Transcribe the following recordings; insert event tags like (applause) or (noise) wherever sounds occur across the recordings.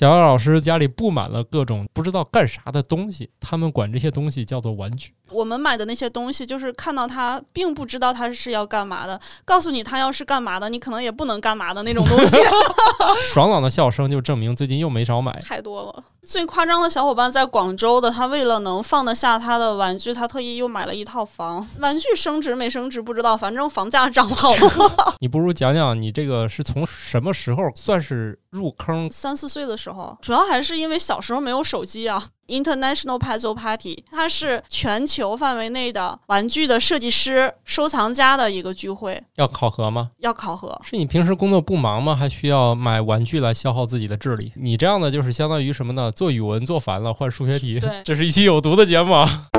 小姚老师家里布满了各种不知道干啥的东西，他们管这些东西叫做玩具。我们买的那些东西，就是看到它，并不知道它是要干嘛的。告诉你它要是干嘛的，你可能也不能干嘛的那种东西。(laughs) 爽朗的笑声就证明最近又没少买。太多了。最夸张的小伙伴在广州的，他为了能放得下他的玩具，他特意又买了一套房。玩具升值没升值不知道，反正房价涨了好多。(laughs) 你不如讲讲你这个是从什么时候算是入坑？三四岁的时候，主要还是因为小时候没有手机啊。International Puzzle Party，它是全球范围内的玩具的设计师、收藏家的一个聚会。要考核吗？要考核。是你平时工作不忙吗？还需要买玩具来消耗自己的智力？你这样的就是相当于什么呢？做语文做烦了换数学题。对，(laughs) 这是一期有毒的节目。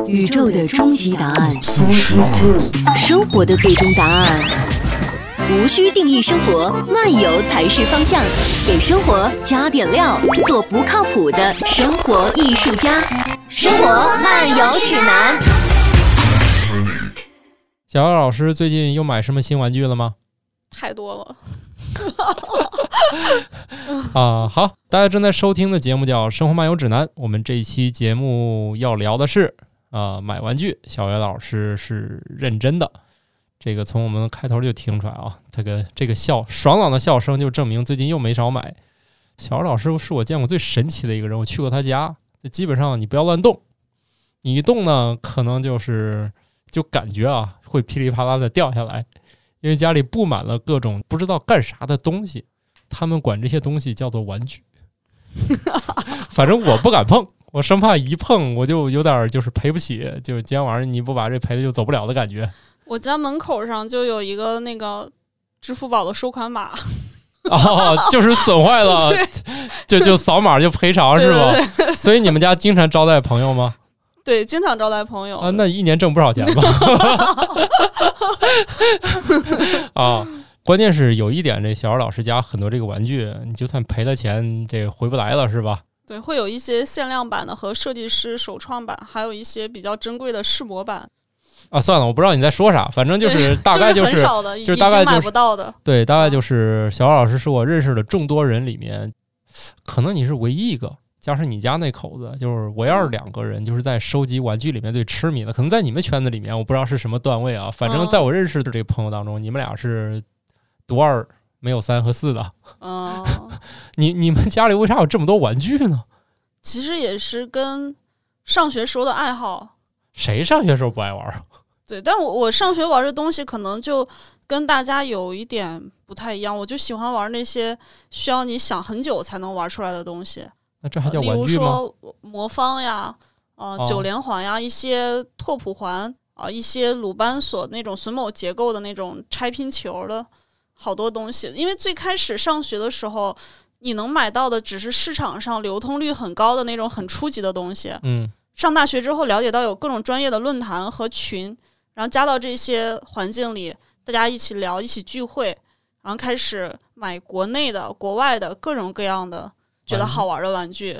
宇宙的终极答案，生活的最终答案。无需定义生活，漫游才是方向。给生活加点料，做不靠谱的生活艺术家。生活漫游指南。小姚老师最近又买什么新玩具了吗？太多了。(laughs) 啊，好，大家正在收听的节目叫《生活漫游指南》，我们这一期节目要聊的是啊，买玩具。小姚老师是认真的。这个从我们开头就听出来啊，这个这个笑爽朗的笑声就证明最近又没少买。小姚老师是我见过最神奇的一个人，我去过他家，基本上你不要乱动，你一动呢，可能就是就感觉啊会噼里啪啦的掉下来，因为家里布满了各种不知道干啥的东西，他们管这些东西叫做玩具。(laughs) 反正我不敢碰，我生怕一碰我就有点就是赔不起，就是今天晚上你不把这赔了就走不了的感觉。我家门口上就有一个那个支付宝的收款码，哦，就是损坏了，(laughs) 就就扫码就赔偿是吧？所以你们家经常招待朋友吗？对，经常招待朋友啊，那一年挣不少钱吧？(laughs) 啊，关键是有一点，这小姚老师家很多这个玩具，你就算赔了钱，这回不来了是吧？对，会有一些限量版的和设计师首创版，还有一些比较珍贵的试模版。啊，算了，我不知道你在说啥，反正就是大概就是就是大概买不到的，对，大概就是小姚老师是我认识的众多人里面，可能你是唯一一个，加上你家那口子，就是我要是两个人，就是在收集玩具里面最痴迷的，可能在你们圈子里面，我不知道是什么段位啊，反正在我认识的这个朋友当中，你们俩是独二，没有三和四的。嗯，你你们家里为啥有这么多玩具呢？其实也是跟上学时候的爱好。谁上学时候不爱玩？对，但我我上学玩的东西可能就跟大家有一点不太一样，我就喜欢玩那些需要你想很久才能玩出来的东西。那这还叫玩具吗？比如说魔方呀，呃，九连环呀，一些拓扑环啊，一些鲁班锁那种榫卯结构的那种拆拼球的好多东西。因为最开始上学的时候，你能买到的只是市场上流通率很高的那种很初级的东西。嗯，上大学之后了解到有各种专业的论坛和群。然后加到这些环境里，大家一起聊，一起聚会，然后开始买国内的、国外的各种各样的觉得好玩的玩具。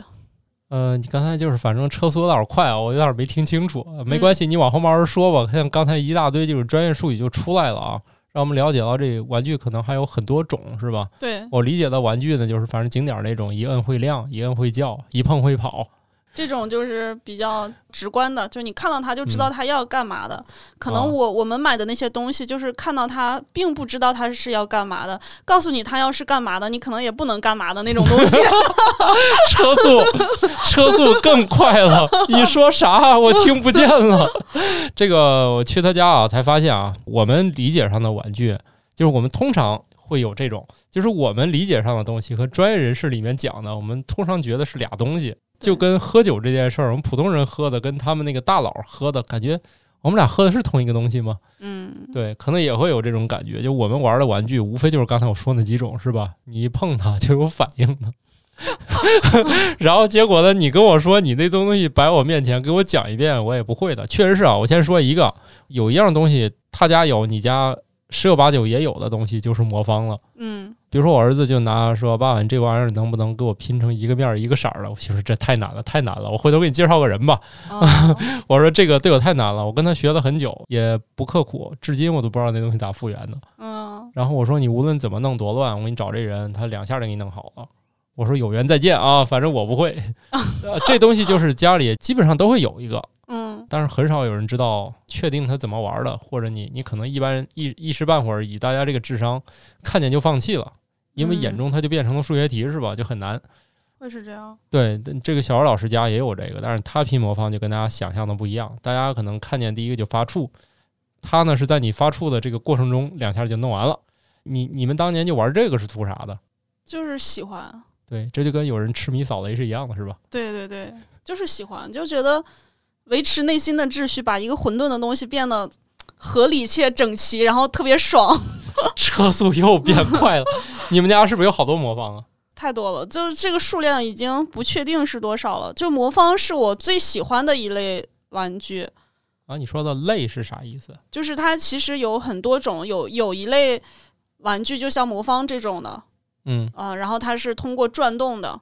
呃，你刚才就是反正车速有点快啊，我有点没听清楚。没关系，你往后慢慢说吧。像刚才一大堆就是专业术语就出来了啊，让我们了解到这玩具可能还有很多种，是吧？对我理解的玩具呢，就是反正景点那种，一摁会亮，一摁会叫，一碰会跑。这种就是比较直观的，就是你看到它就知道它要干嘛的。可能我我们买的那些东西，就是看到它并不知道它是要干嘛的。告诉你它要是干嘛的，你可能也不能干嘛的那种东西。(laughs) 车速车速更快了，你说啥我听不见了。这个我去他家啊，才发现啊，我们理解上的玩具，就是我们通常会有这种，就是我们理解上的东西和专业人士里面讲的，我们通常觉得是俩东西。就跟喝酒这件事儿，我们普通人喝的跟他们那个大佬喝的感觉，我们俩喝的是同一个东西吗？嗯，对，可能也会有这种感觉。就我们玩的玩具，无非就是刚才我说那几种，是吧？你一碰它就有反应的。(laughs) 然后结果呢，你跟我说你那东西摆我面前，给我讲一遍，我也不会的。确实是啊，我先说一个，有一样东西他家有，你家。十有八九也有的东西就是魔方了，嗯，比如说我儿子就拿说爸爸，你这玩意儿能不能给我拼成一个面一个色儿的？我媳妇这太难了，太难了，我回头给你介绍个人吧。(laughs) 我说这个对我太难了，我跟他学了很久，也不刻苦，至今我都不知道那东西咋复原的。嗯，然后我说你无论怎么弄多乱，我给你找这人，他两下就给你弄好了。我说有缘再见啊，反正我不会。(laughs) 呃这东西就是家里基本上都会有一个，嗯但是很少有人知道确定它怎么玩的，或者你你可能一般人一一时半会儿以大家这个智商看见就放弃了，因为嗯眼中它就变成了数学题是吧？就很难。会是这样。对，这个小二老师家也有这个，但是他拼魔方就跟大家想象的不一样。大家可能看见第一个就发怵，他呢是在你发怵的这个过程中两下就弄完了。你你们当年就玩这个是图啥的？就是喜欢，对，这就跟有人痴迷扫雷是一样的，是吧？对对对，就是喜欢，就觉得维持内心的秩序，把一个混沌的东西变得合理且整齐，然后特别爽，(laughs) 车速又变快了。(laughs) 你们家是不是有好多魔方啊？太多了。就是这个数量已经不确定是多少了。就魔方是我最喜欢的一类玩具，啊，你说的类是啥意思？就是它其实有很多种，有有一类玩具就像魔方这种的，嗯，啊、然后它是通过转动的，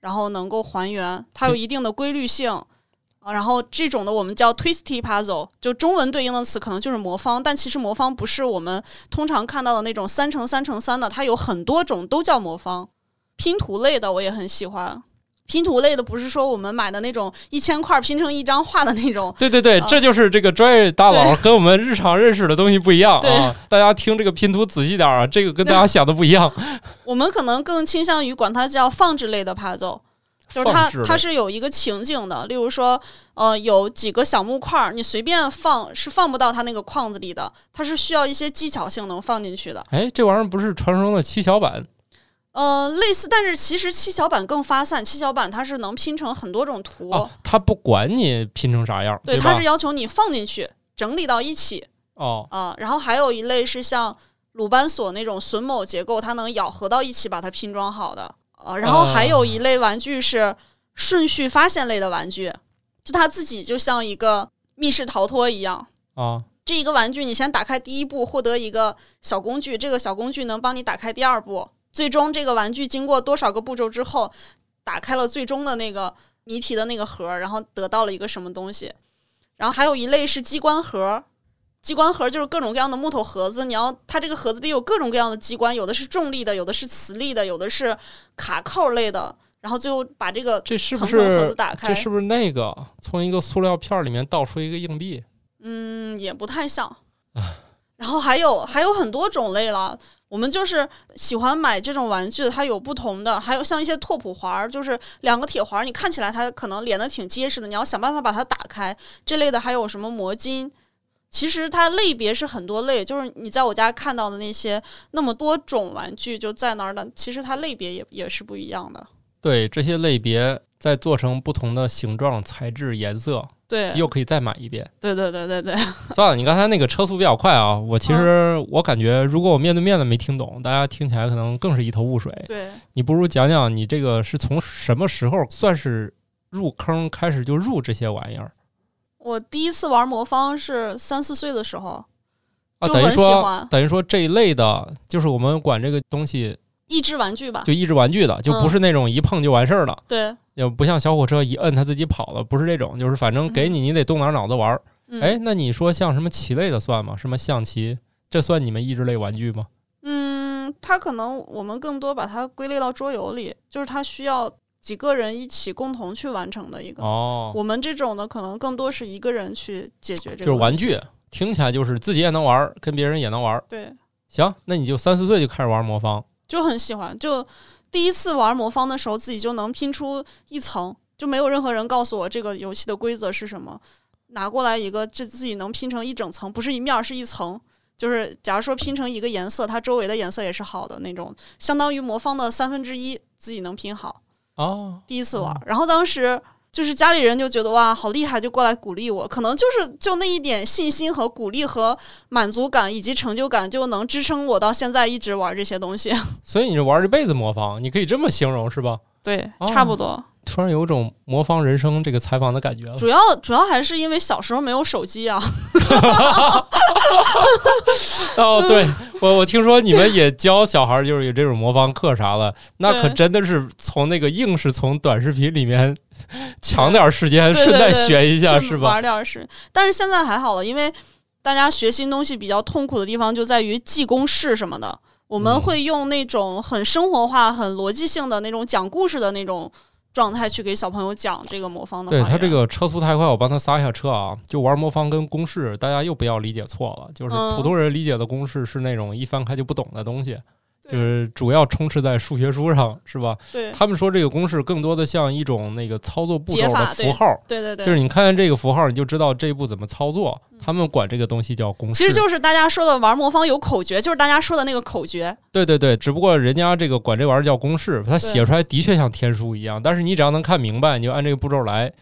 然后能够还原，它有一定的规律性。啊，然后这种的我们叫 twisty puzzle，就中文对应的词可能就是魔方，但其实魔方不是我们通常看到的那种三乘三乘三的，它有很多种都叫魔方。拼图类的我也很喜欢，拼图类的不是说我们买的那种一千块拼成一张画的那种，对对对，啊这就是这个专业大佬跟我们日常认识的东西不一样啊！大家听这个拼图仔细点啊，这个跟大家想的不一样。(laughs) 我们可能更倾向于管它叫放置类的 puzzle。就是它它是有一个情景的，例如说，呃，有几个小木块儿，你随便放是放不到它那个框子里的，它是需要一些技巧性能放进去的。哎，这玩意儿不是传说中的七巧板呃，类似，但是其实七巧板更发散，七巧板它是能拼成很多种图，哦，它不管你拼成啥样，对，吧？它是要求你放进去，整理到一起哦，啊、然后还有一类是像鲁班锁那种榫卯结构，它能咬合到一起把它拼装好的。呃，然后还有一类玩具是顺序发现类的玩具，就它自己就像一个密室逃脱一样。啊，这一个玩具，你先打开第一步，获得一个小工具，这个小工具能帮你打开第二步。最终，这个玩具经过多少个步骤之后，打开了最终的那个谜题的那个盒，然后得到了一个什么东西。然后还有一类是机关盒，机关盒就是各种各样的木头盒子，你要它这个盒子里有各种各样的机关，有的是重力的，有的是磁力的，有的是卡扣类的。然后最后把这个这是不层层盒子是打开，这是不是那个从一个塑料片儿里面倒出一个硬币？嗯，也不太像。然后还有还有很多种类了，我们就是喜欢买这种玩具，它有不同的，还有像一些拓扑环儿，就是两个铁环儿，你看起来它可能连的挺结实的，你要想办法把它打开。这类的还有什么魔晶？其实它类别是很多类，就是你在我家看到的那些那么多种玩具就在那儿的，其实它类别也也是不一样的。对，这些类别再做成不同的形状、材质、颜色，对，又可以再买一遍。对对对对对，(laughs) 算了，你刚才那个车速比较快啊，我其实我感觉，如果我面对面的没听懂，大家听起来可能更是一头雾水。对，你不如讲讲你这个是从什么时候算是入坑，开始就入这些玩意儿我第一次玩魔方是三四岁的时候，啊？就很喜等于说欢，等于说这一类的，就是我们管这个东西益智玩具吧。就益智玩具的，就不嗯是那种一碰就完事儿的，对，也不像小火车一摁它自己跑了，不是这种，就是反正给你，你得动点脑子玩儿。嗯、哎，那你说像什么棋类的算吗？什么象棋，这算你们益智类玩具吗？嗯，它可能我们更多把它归类到桌游里，就是它需要几个人一起共同去完成的一个。哦，我们这种的可能更多是一个人去解决这个。就是玩。具，听起来就是自己也能玩儿，跟别人也能玩儿。对，行，那你就三四岁就开始玩魔方，就很喜欢。就第一次玩魔方的时候，自己就能拼出一层，就没有任何人告诉我这个游戏的规则是什么。拿过来一个，这自己能拼成一整层，不是一面，是一层。就是假如说拼成一个颜色，它周围的颜色也是好的那种，相当于魔方的三分之一，自己能拼好。哦，第一次玩，然后当时就是家里人就觉得哇，好厉害，就过来鼓励我。可能就是就那一点信心和鼓励和满足感以及成就感，就能支撑我到现在一直玩这些东西。(laughs) 所以你是玩一辈子魔方，你可以这么形容是吧？对，哦差不多。突然有种魔方人生这个采访的感觉了。主要主要还是因为小时候没有手机啊。(laughs) 哦，对我我听说你们也教小孩儿就是有这种魔方课啥的，那可真的是从那个硬是从短视频里面抢点儿时间，顺带学一下是吧？玩点儿是，但是现在还好了，因为大家学新东西比较痛苦的地方就在于记公式什么的。我们嗯会用那种很生活化、很逻辑性的那种讲故事的那种状态去给小朋友讲这个魔方的。对他这个车速太快，我帮他刹一下车啊。就玩魔方跟公式，大家又不要理解错了，就是嗯普通人理解的公式是那种一翻开就不懂的东西，对就是主要充斥在数学书上，(laughs) 是吧？对他们说这个公式更多的像一种那个操作步骤的符号，对对对，就是你看见这个符号，你就知道这一步怎么操作。他们管这个东西叫公式。其实就是大家说的玩魔方有口诀，就是大家说的那个口诀。对对对，只不过人家这个管这玩意儿叫公式，它写出来的确像天书一样，但是你只要能看明白，你就按这个步骤来。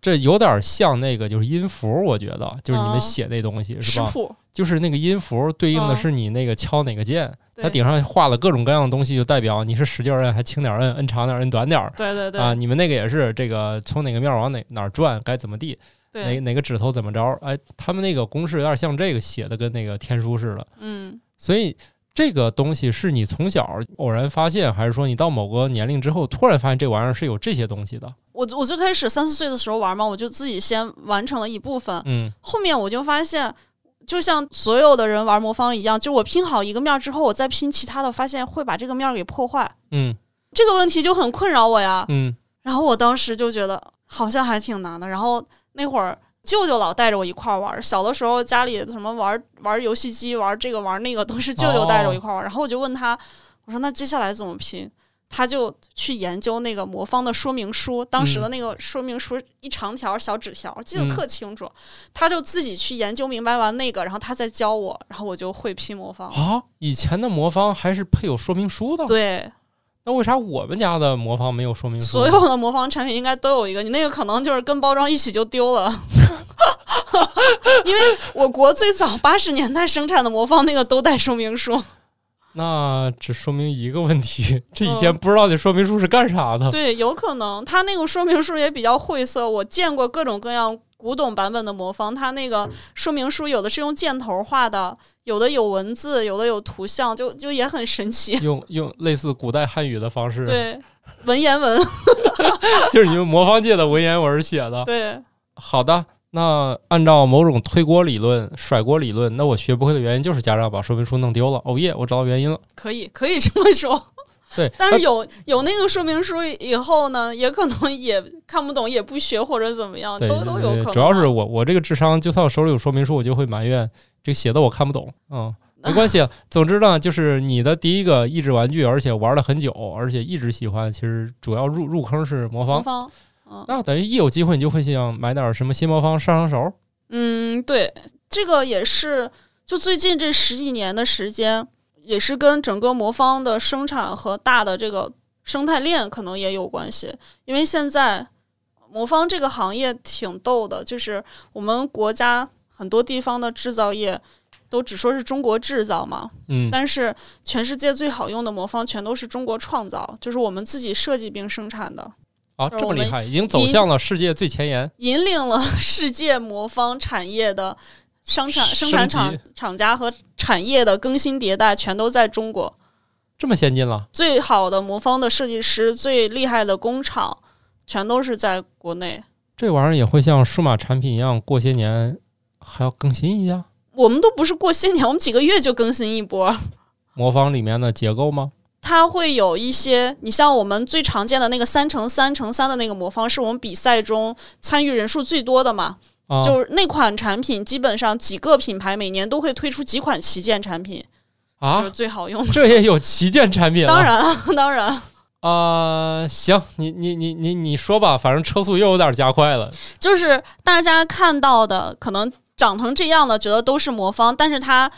这有点像那个就是音符，我觉得就是你们嗯写那东西、是吧？就是那个音符对应的嗯是你那个敲哪个键，它顶上画了各种各样的东西，就代表你是使劲儿摁还轻点儿摁，摁长点儿摁短点儿。对对对、啊，你们那个也是这个从哪个面儿往哪哪儿转，该怎么地，哪，哪个指头怎么着？哎，他们那个公式有点像这个写的，跟那个天书似的。嗯，所以这个东西是你从小偶然发现，还是说你到某个年龄之后突然发现这玩意儿是有这些东西的？我我最开始三四岁的时候玩嘛，我就自己先完成了一部分，嗯后面我就发现。就像所有的人玩魔方一样，就我拼好一个面儿之后，我再拼其他的，发现会把这个面儿给破坏。嗯这个问题就很困扰我呀。嗯然后我当时就觉得好像还挺难的。然后那会儿舅舅老带着我一块儿玩，小的时候家里什么玩玩游戏机、玩这个玩那个都是舅舅带着我一块儿玩儿。然后我就问他，我说那接下来怎么拼？他就去研究那个魔方的说明书，当时的那个说明书一长条小纸条，记得特清楚。他就自己去研究明白完那个，然后他再教我，然后我就会拼魔方。啊，以前的魔方还是配有说明书的，对，那为啥我们家的魔方没有说明书？所有的魔方产品应该都有一个，你那个可能就是跟包装一起就丢了，(laughs) 因为我国最早八十年代生产的魔方那个都带说明书。那只说明一个问题，(laughs) 这以嗯前不知道这说明书是干啥的。对，有可能他那个说明书也比较晦涩。我见过各种各样古董版本的魔方，它那个说明书有的是用箭头画的，有的有文字，有的有图像，就就也很神奇。用 (laughs) (laughs) 用类似古代汉语的方式，对，文言文，就是你们魔方界的文言文写的。对，好的，那按照某种推锅理论、甩锅理论，那我学不会的原因就是家长把说明书弄丢了。哦耶，我找到原因了。可以可以这么说。(laughs) 对，但是有有那个说明书以后呢，也可能也看不懂，也不学或者怎么样，都都有可能主要是我我这个智商，就算我手里有说明书，我就会埋怨这个写的我看不懂。嗯，没关系。总之呢，就是你的第一个益智玩具，而且玩了很久，而且一直喜欢，其实主要入入坑是魔方。魔方，嗯那等于一有机会，你就会想买点什么新魔方上上手。嗯，对，这个也是，就最近这十几年的时间，也是跟整个魔方的生产和大的这个生态链可能也有关系。因为现在魔方这个行业挺逗的，就是我们国家很多地方的制造业都只说是中国制造嘛，嗯，但是全世界最好用的魔方全都是中国创造，就是我们自己设计并生产的，啊，这么厉害，已经走向了世界最前沿。引领了 (laughs) 世界魔方产业的生产生产厂厂家和产业的更新迭代，全都在中国。这么先进了，最好的魔方的设计师，最厉害的工厂，全都是在国内。这玩意儿也会像数码产品一样，过些年还要更新一下我们都不是过些年，我们几个月就更新一波。魔方里面的结构吗？它会有一些，你像我们最常见的那个三乘三乘三的那个魔方，是我们比赛中参与人数最多的嘛？啊，就是那款产品，基本上几个品牌每年都会推出几款旗舰产品，就是啊，最好用的。这也有旗舰产品。当然，(laughs) 当然，啊、行，你你你你你说吧，反正车速又有点加快了。就是大家看到的，可能长成这样的，觉得都是魔方，但是它。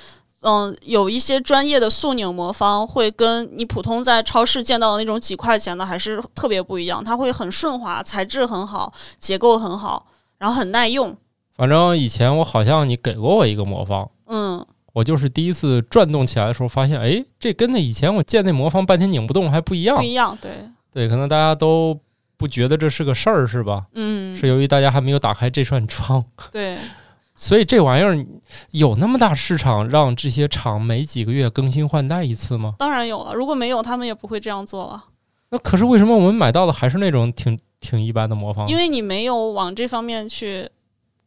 嗯，有一些专业的速拧魔方会跟你普通在超市见到的那种几块钱的还是特别不一样，它会很顺滑，材质很好，结构很好，然后很耐用。反正以前我好像你给过我一个魔方，嗯，我就是第一次转动起来的时候，发现哎，这跟那以前我见那魔方半天拧不动还不一样不。一样，对，对，可能大家都不觉得这是个事儿，是吧？嗯，是由于大家还没有打开这扇窗，对，所以这玩意儿有那么大市场，让这些厂每几个月更新换代一次吗？当然有了，如果没有，他们也不会这样做了，那可是为什么我们买到的还是那种挺挺一般的魔方？因为你没有往这方面去，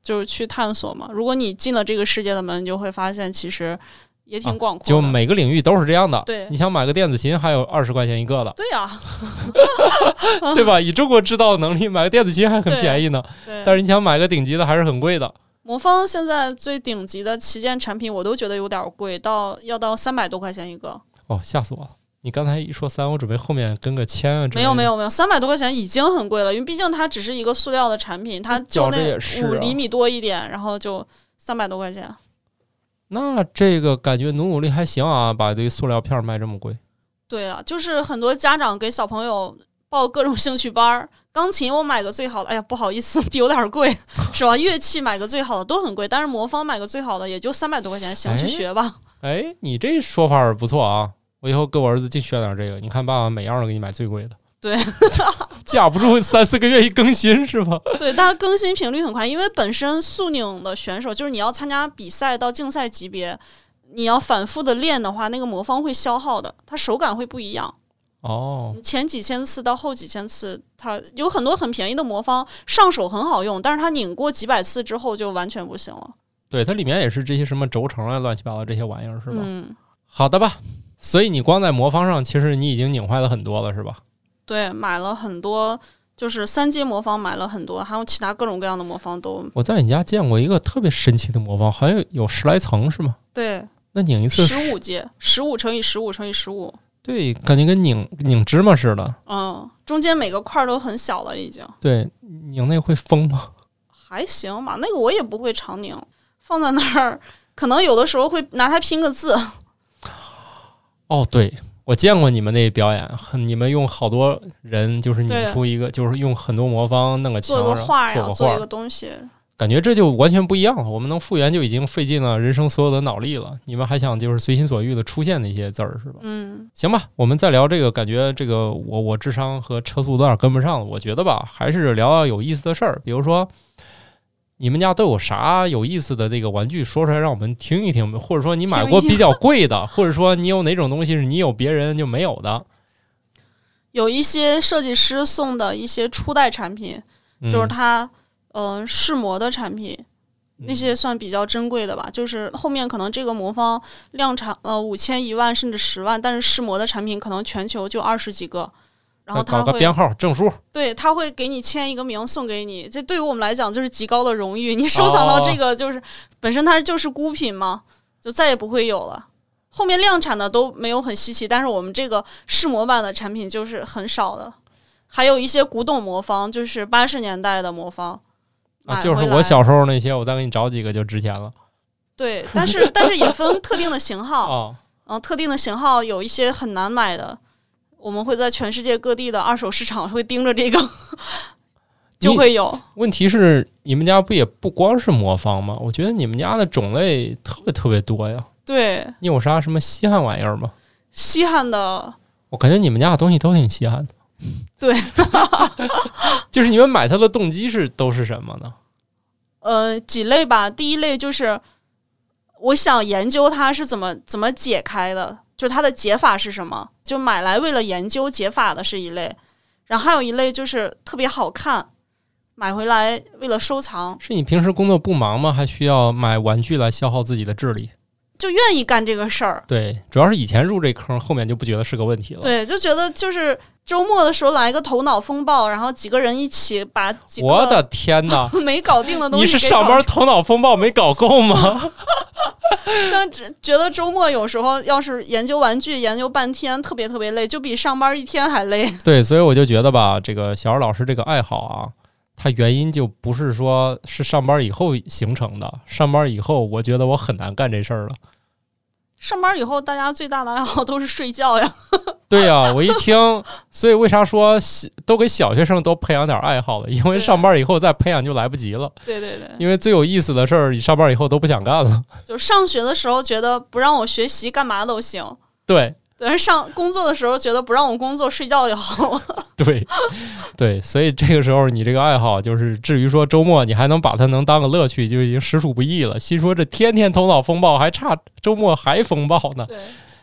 就是去探索嘛。如果你进了这个世界的门，你就会发现，其实也挺广阔的。就每个领域都是这样的。对你想买个电子琴，还有二十块钱一个的，对呀、(laughs) 对吧？以中国制造能力，买个电子琴还很便宜呢。但是你想买个顶级的，还是很贵的。魔方现在最顶级的旗舰产品，我都觉得有点贵，到要到三百多块钱一个。哦，吓死我了！你刚才一说三，我准备后面跟个千啊。没有没有没有，三百多块钱已经很贵了，因为毕竟它只是一个塑料的产品，它就那五厘米多一点，然后就三百多块钱。那这个感觉努努力还行啊，把这塑料片儿卖这么贵。对啊，就是很多家长给小朋友报各种兴趣班儿，钢琴我买个最好的，哎呀不好意思，(laughs) 有点贵，是吧？乐器买个最好的都很贵，但是魔方买个最好的也就三百多块钱，行，去哎学吧。(laughs) 哎，你这说法儿不错啊！我以后给我儿子净选点这个。你看，爸爸每样都给你买最贵的。对，(laughs) 架不住三四个月一更新是吧？对，但更新频率很快，因为本身速拧的选手就是你要参加比赛到竞赛级别，你要反复的练的话，那个魔方会消耗的，它手感会不一样。哦，前几千次到后几千次，它有很多很便宜的魔方，上手很好用，但是它拧过几百次之后就完全不行了。对，它里面也是这些什么轴承啊、乱七八糟这些玩意儿是吧？嗯，好的吧。所以你光在魔方上，其实你已经拧坏了很多了，是吧？对，买了很多，就是三阶魔方买了很多，还有其他各种各样的魔方都我在你家见过一个特别神奇的魔方，好像有有十来层是吗？对，那拧一次，十五阶，十五乘以十五乘以十五，对，感觉跟拧拧芝麻似的。嗯，中间每个块儿都很小了，已经对，拧那会疯吗？(laughs) 还行吧。那个我也不会常拧，放在那儿，可能有的时候会拿它拼个字。哦，对，我见过你们那表演，很你们用好多人就是拧出一个，就是用很多魔方弄个墙做个画呀，做一个，东西。感觉这就完全不一样了。我们能复原就已经费尽了人生所有的脑力了，你们还想就是随心所欲的出现那些字儿是吧？嗯，行吧，我们再聊这个，感觉这个我我智商和车速有点跟不上了。我觉得吧，还是聊聊有意思的事儿，比如说你们家都有啥有意思的这个玩具，说出来让我们听一听，或者说你买过比较贵的，(laughs) 或者说你有哪种东西是你有别人就没有的，有一些设计师送的一些初代产品，嗯、就是他嗯、呃试模的产品，嗯那些算比较珍贵的吧。就是后面可能这个魔方量产呃五千、一万甚至十万，但是试模的产品可能全球就二十几个。然后搞他会个编号证书，对他会给你签一个名送给你，这对于我们来讲就是极高的荣誉。你收藏到这个就是、本身它就是孤品嘛，就再也不会有了。后面量产的都没有很稀奇，但是我们这个试模版的产品就是很少的。还有一些古董魔方，就是八十年代的魔方，啊，就是我小时候那些，我再给你找几个就值钱了对，但是但是也分特定的型号，(laughs) 啊。嗯，特定的型号有一些很难买的，我们会在全世界各地的二手市场会盯着这个，就会有。问题是你们家不也不光是魔方吗？我觉得你们家的种类特别特别多呀。对，你有啥什么稀罕玩意儿吗？稀罕的，我感觉你们家的东西都挺稀罕的。(laughs) 对，(laughs) 就是你们买它的动机是都是什么呢？呃，几类吧。第一类就是我想研究它是怎么怎么解开的，就它的解法是什么，就买来为了研究解法的是一类。然后还有一类就是特别好看，买回来为了收藏，是你平时工作不忙吗？还需要买玩具来消耗自己的智力？就愿意干这个事儿。对，主要是以前入这坑，后面就不觉得是个问题了。对，就觉得就是周末的时候来个头脑风暴，然后几个人一起把几个我的天哪！(laughs) 没搞定的东西你是上班头脑风暴没搞够吗？(laughs) 但只觉得周末有时候要是研究玩具研究半天，特别特别累，就比上班一天还累。(laughs) 对，所以我就觉得吧，这个小二老师这个爱好啊，它原因就不是说是上班以后形成的。上班以后，我觉得我很难干这事儿了。上班以后，大家最大的爱好都是睡觉呀。(laughs) 对呀、我一听，所以为啥说小都给小学生都培养点爱好了？因为上班以后再培养就来不及了。对对对，因为最有意思的事儿，你上班以后都不想干了。就上学的时候觉得不让我学习，干嘛都行。(laughs) 对但是上工作的时候，觉得不让我工作，睡觉就好了。(laughs) 对对，所以这个时候你这个爱好，就是至于说周末你还能把它能当个乐趣，就已经实属不易了。心说这天天头脑风暴，还差周末还风暴呢。对，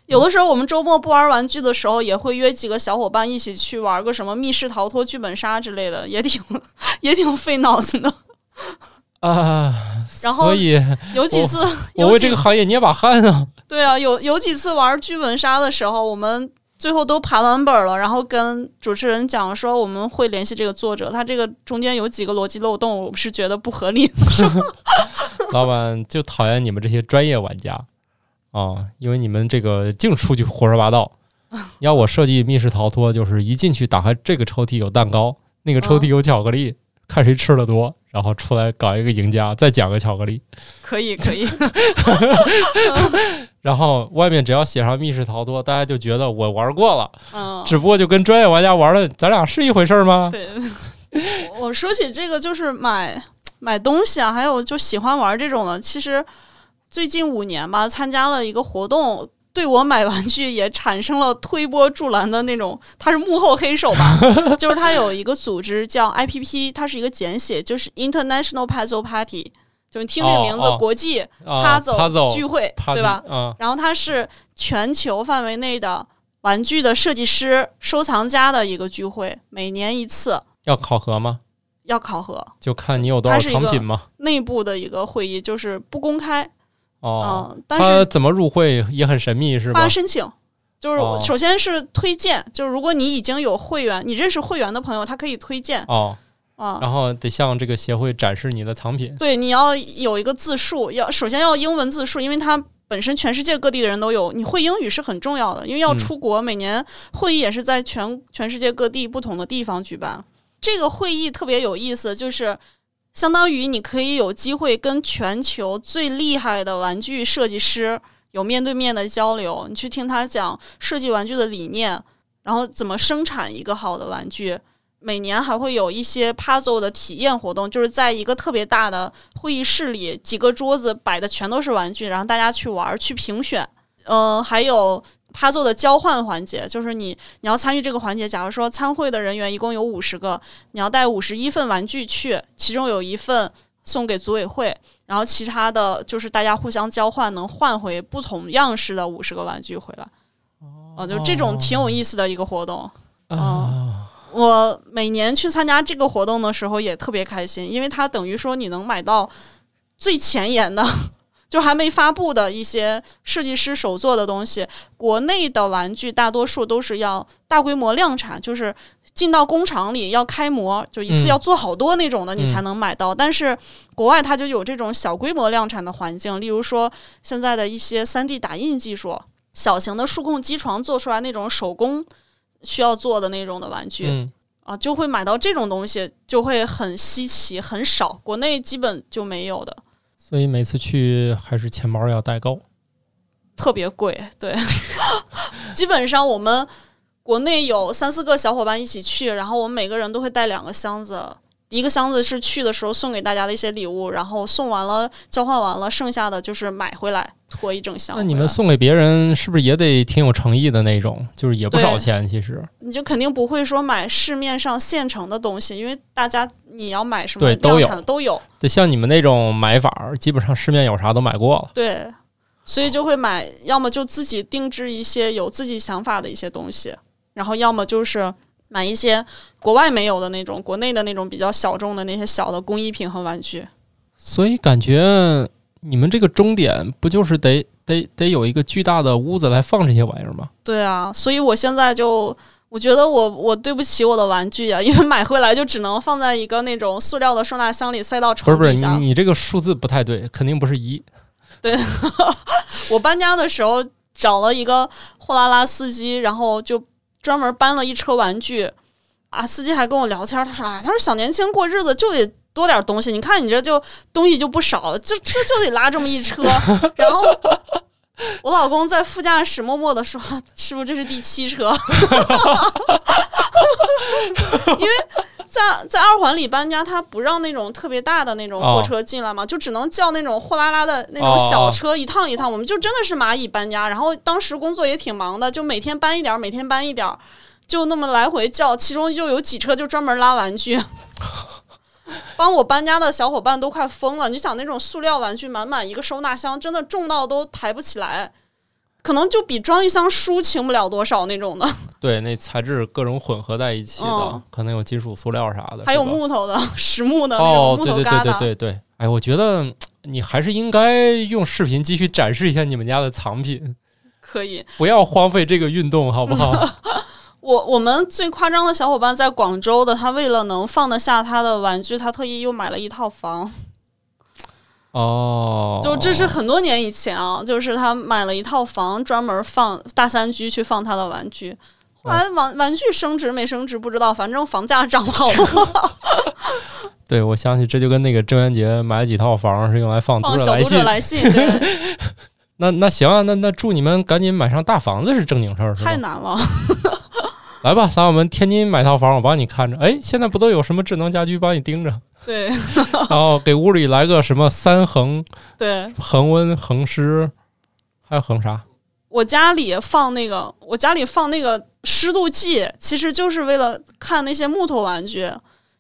有的时候我们周末不玩玩具的时候，也会约几个小伙伴一起去玩个什么密室逃脱、剧本杀之类的，也挺 (laughs) 也挺费脑子的。啊，然后所以 (laughs) 有几次，我为这个行业捏把汗啊。对啊，有有几次玩剧本杀的时候，我们最后都盘完本了，然后跟主持人讲说我们会联系这个作者，他这个中间有几个逻辑漏洞，我们是觉得不合理。(laughs) 老板就讨厌你们这些专业玩家啊，因为你们这个净出去胡说八道。要我设计密室逃脱，就是一进去打开这个抽屉有蛋糕，那个抽屉有巧克力，看谁吃的多，然后出来搞一个赢家，再奖个巧克力。可以，可以，(laughs) 然后外面只要写上密室逃脱，大家就觉得我玩过了，嗯，只不过就跟专业玩家玩的，咱俩是一回事儿吗？对。我我说起这个，就是买买东西啊，还有就喜欢玩这种的。其实最近五年吧，参加了一个活动，对我买玩具也产生了推波助澜的那种。他是幕后黑手吧？(laughs) 就是他有一个组织叫 IPP，它是一个简写，就是 International Puzzle Party。就你听这个名字，哦哦国际啊 Puzzle 聚会，对吧？嗯，然后它是全球范围内的玩具的设计师、收藏家的一个聚会，每年一次，要考核吗？要考核。就看你有多少藏品吗？内部的一个会议，就是不公开，哦，嗯，但是怎么入会也很神秘，是吧发？申请。就是哦首先是推荐，就是如果你已经有会员，你认识会员的朋友，他可以推荐哦，啊。然后得向这个协会展示你的藏品。对，你要有一个自述，要首先要英文字述，因为它本身全世界各地的人都有，你会英语是很重要的，因为要嗯出国，每年会议也是在全全世界各地不同的地方举办。这个会议特别有意思，就是相当于你可以有机会跟全球最厉害的玩具设计师有面对面的交流，你去听他讲设计玩具的理念，然后怎么生产一个好的玩具。每年还会有一些 puzzle 的体验活动，就是在一个特别大的会议室里，几个桌子摆的全都是玩具，然后大家去玩去评选。嗯、还有 puzzle 的交换环节，就是你你要参与这个环节。假如说参会的人员一共有五十个，你要带五十一份玩具去，其中有一份送给组委会，然后其他的就是大家互相交换，能换回不同样式的五十个玩具回来。哦、就这种挺有意思的一个活动。啊，我每年去参加这个活动的时候也特别开心，因为它等于说你能买到最前沿的，就还没发布的一些设计师手做的东西。国内的玩具大多数都是要大规模量产，就是进到工厂里要开模，就一次嗯要做好多那种的，你嗯才能买到。但是国外它就有这种小规模量产的环境，例如说现在的一些 3D 打印技术，小型的数控机床做出来那种手工需要做的那种的玩具。嗯，啊，就会买到这种东西，就会很稀奇，很少，国内基本就没有的，所以每次去还是钱包要带够。特别贵。对，(laughs) 基本上我们国内有三四个小伙伴一起去，然后我们每个人都会带两个箱子。一个箱子是去的时候送给大家的一些礼物，然后送完了、交换完了，剩下的就是买回来，拖一整箱。那你们送给别人是不是也得挺有诚意的那种？就是也不少钱，其实你就肯定不会说买市面上现成的东西，因为大家你要买什么对都有量产的都有。对像你们那种买法儿，基本上市面有啥都买过了。对，所以就会买，要么就自己定制一些有自己想法的一些东西，然后要么就是买一些国外没有的那种，国内的那种比较小众的那些小的工艺品和玩具。所以感觉你们这个终点不就是得得得有一个巨大的屋子来放这些玩意儿吗？对啊，所以我现在就。我觉得我我对不起我的玩具啊，因为买回来就只能放在一个那种塑料的收纳箱里，塞到不是不是，你床底下。你这个数字不太对，肯定不是一。对 (laughs) 我搬家的时候找了一个货拉拉司机，然后就专门搬了一车玩具。啊，司机还跟我聊天，他说：“哎，他说小年轻过日子就得多点东西，你看你这就东西就不少，就就就得拉这么一车。(laughs) ”然后 (laughs) 我老公在副驾驶默默的说：“师傅，这是第七车。(laughs) ”因为在在二环里搬家，他不让那种特别大的那种货车进来嘛，就只能叫那种货拉拉的那种小车一趟一趟。我们就真的是蚂蚁搬家，然后当时工作也挺忙的，就每天搬一点，每天搬一点，就那么来回叫。其中就有几车就专门拉玩具。帮我搬家的小伙伴都快疯了！你想那种塑料玩具满满一个收纳箱，真的重到都抬不起来，可能就比装一箱书轻不了多少那种的。(laughs) 对，那材质各种混合在一起的，嗯可能有金属、塑料啥的，还有木头的、(laughs) 实木的那哦，种木对对对对头疙瘩。对对，哎，我觉得你还是应该用视频继续展示一下你们家的藏品，可以。不要荒废这个运动，好不好？(laughs) 我我们最夸张的小伙伴在广州的，他为了能放得下他的玩具，他特意又买了一套房。哦，就这是很多年以前啊，就是他买了一套房，专门放大三居去放他的玩具。后来玩玩具升值没升值不知道，反正房价涨了好多。对，我想起这就跟那个郑渊洁买几套房是用来放放小读者来信。对，(laughs) 那那行啊，那那祝你们赶紧买上大房子是正经事儿？太难了。(laughs) 来吧，来我们天津买套房，我帮你看着。哎，现在不都有什么智能家居帮你盯着？对。(laughs) 然后给屋里来个什么三恒，(laughs) 对，恒温、恒湿，还有恒啥？我家里放那个，我家里放那个湿度计，其实就是为了看那些木头玩具，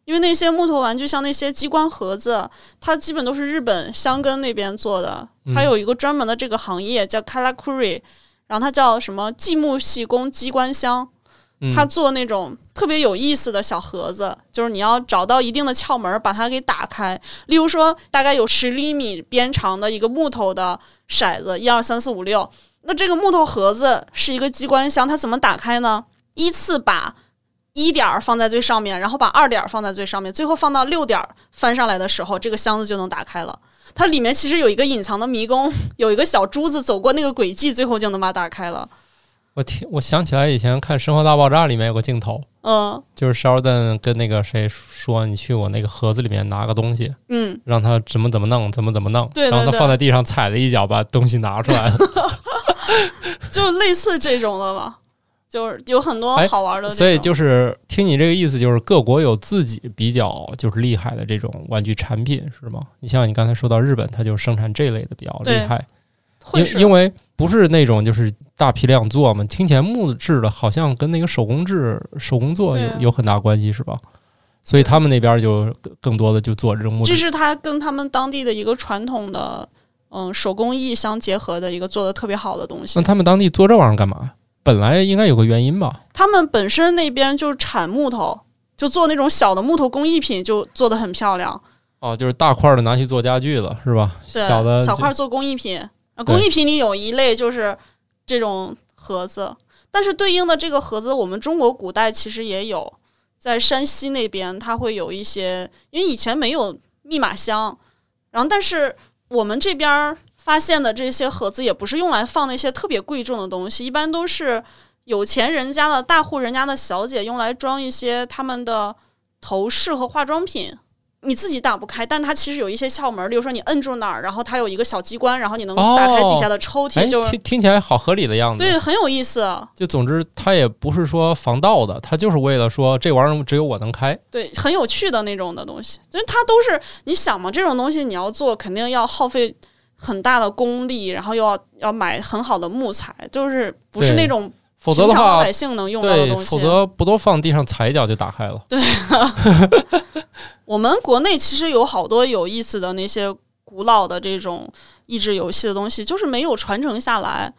因为那些木头玩具像那些机关盒子，它基本都是日本箱根那边做的，它有一个专门的这个行业叫 Kalakuri，然后它叫什么继木细工机关箱，它做那种特别有意思的小盒子，就是你要找到一定的窍门把它给打开，例如说大概有十厘米边长的一个木头的骰子，一二三四五六。那这个木头盒子是一个机关箱，它怎么打开呢？依次把一点儿放在最上面，然后把二点儿放在最上面，最后放到六点翻上来的时候，这个箱子就能打开了。它里面其实有一个隐藏的迷宫，有一个小珠子走过那个轨迹，最后就能把它打开了。我听，我想起来以前看《生活大爆炸》里面有个镜头，嗯，就是 Sheldon 跟那个谁说：“你去我那个盒子里面拿个东西，嗯，让他怎么怎么弄，怎么怎么弄。”对，然后他放在地上踩了一脚，把东西拿出来了。(laughs) 就类似这种的吧，就是有很多好玩的。所以就是听你这个意思，就是各国有自己比较就是厉害的这种玩具产品，是吗？你像你刚才说到日本，它就生产这类的比较厉害。因因为不是那种就是大批量做嘛，听起来木制的，好像跟那个手工制、手工做有有很大关系，是吧？所以他们那边就更多的就做这种木。这是他跟他们当地的一个传统的。嗯，手工艺相结合的一个做的特别好的东西。那他们当地做这玩意儿干嘛？本来应该有个原因吧？他们本身那边就产木头，就做那种小的木头工艺品，就做的很漂亮。哦，就是大块的拿去做家具了，是吧？小的小块做工艺品。工艺品里有一类就是这种盒子，但是对应的这个盒子，我们中国古代其实也有，在山西那边，它会有一些，因为以前没有密码箱，然后但是。我们这边发现的这些盒子也不是用来放那些特别贵重的东西，一般都是有钱人家的大户人家的小姐用来装一些他们的头饰和化妆品。你自己打不开，但是它其实有一些窍门，比如说你摁住哪儿，然后它有一个小机关，然后你能打开底下的抽屉。就听听起来好合理的样子。对，很有意思。就总之，它也不是说防盗的，它就是为了说这玩意儿只有我能开。对，很有趣的那种的东西，因为它都是你想嘛，这种东西你要做，肯定要耗费很大的功力，然后又要要买很好的木材，就是不是那种。否则的话，老百姓能用到的东西，否则不都放地上踩一脚就打开了？(laughs) (laughs) (laughs) 对，我们国内其实有好多有意思的那些古老的这种益智游戏的东西，就是没有传承下来。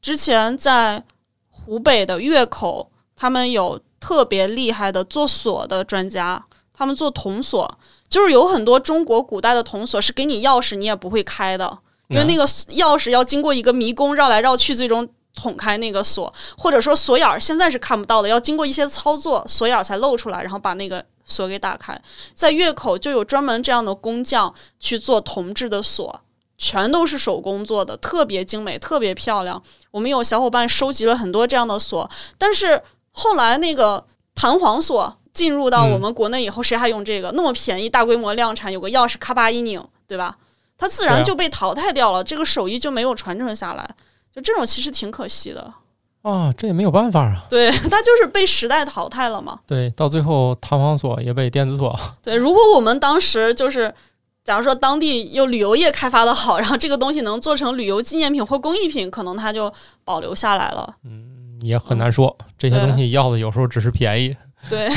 之前在湖北的月口，他们有特别厉害的做锁的专家，他们做铜锁，就是有很多中国古代的铜锁是给你钥匙你也不会开的，因为那个钥匙要经过一个迷宫绕来绕去，最终。捅开那个锁，或者说锁眼儿，现在是看不到的，要经过一些操作，锁眼儿才露出来，然后把那个锁给打开。在月口就有专门这样的工匠去做铜制的锁，全都是手工做的，特别精美，特别漂亮。我们有小伙伴收集了很多这样的锁，但是后来那个弹簧锁进入到我们国内以后，谁还用这个？那么便宜，大规模量产，有个钥匙咔吧一拧，对吧？它自然就被淘汰掉了，这个手艺就没有传承下来。就这种其实挺可惜的啊，这也没有办法啊。对，(laughs) 它就是被时代淘汰了嘛。对，到最后弹簧锁也被电子锁。(laughs) 对，如果我们当时就是，假如说当地又旅游业开发的好，然后这个东西能做成旅游纪念品或工艺品，可能它就保留下来了。嗯，也很难说，这些东西要的有时候只是便宜。(laughs) 对，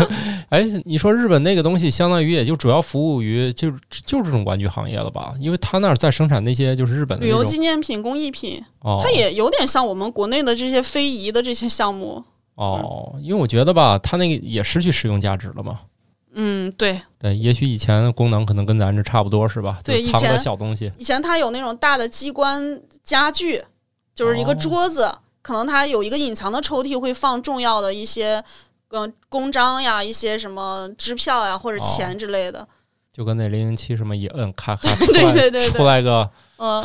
(laughs) 哎，你说日本那个东西，相当于也就主要服务于就就是这种玩具行业了吧？因为他那儿在生产那些就是日本的旅游纪念品、工艺品，哦，它也有点像我们国内的这些非遗的这些项目。哦，因为我觉得吧，它那个也失去实用价值了嘛。嗯，对对，也许以前的功能可能跟咱这差不多，是吧？对藏个小东西。以前它有那种大的机关家具，就是一个哦桌子，可能它有一个隐藏的抽屉，会放重要的一些，嗯、公章呀，一些什么支票呀或者钱之类的。就跟那零零七什么一摁，咔咔 (laughs) 对对对对出来个嗯、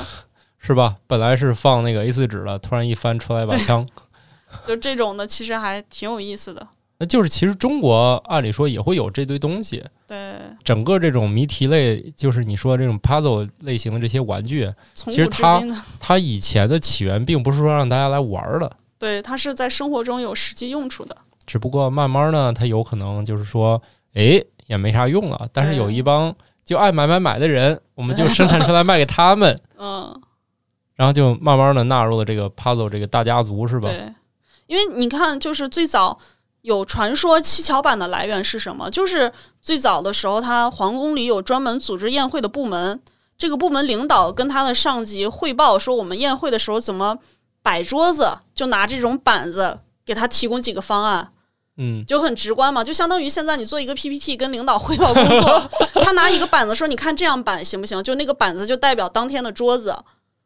是吧？本来是放那个 A 四纸的，突然一翻出来一把枪，(laughs) 就这种的，其实还挺有意思的。那就是其实中国按理说也会有这堆东西。对，整个这种谜题类，就是你说这种 puzzle 类型的这些玩具，其实它，它以前的起源并不是说让大家来玩儿的，对，它是在生活中有实际用处的。只不过慢慢呢，它有可能就是说，哎，也没啥用了。但是有一帮就爱买买买的人，我们就生产出来卖给他们，(laughs) 嗯，然后就慢慢的纳入了这个 puzzle 这个大家族，是吧？对，因为你看，就是最早有传说七巧板的来源是什么？就是最早的时候，他皇宫里有专门组织宴会的部门，这个部门领导跟他的上级汇报说，我们宴会的时候怎么摆桌子，就拿这种板子给他提供几个方案。嗯，就很直观嘛，就相当于现在你做一个 PPT 跟领导汇报工作，(laughs) 他拿一个板子说：“你看这样板行不行？”就那个板子就代表当天的桌子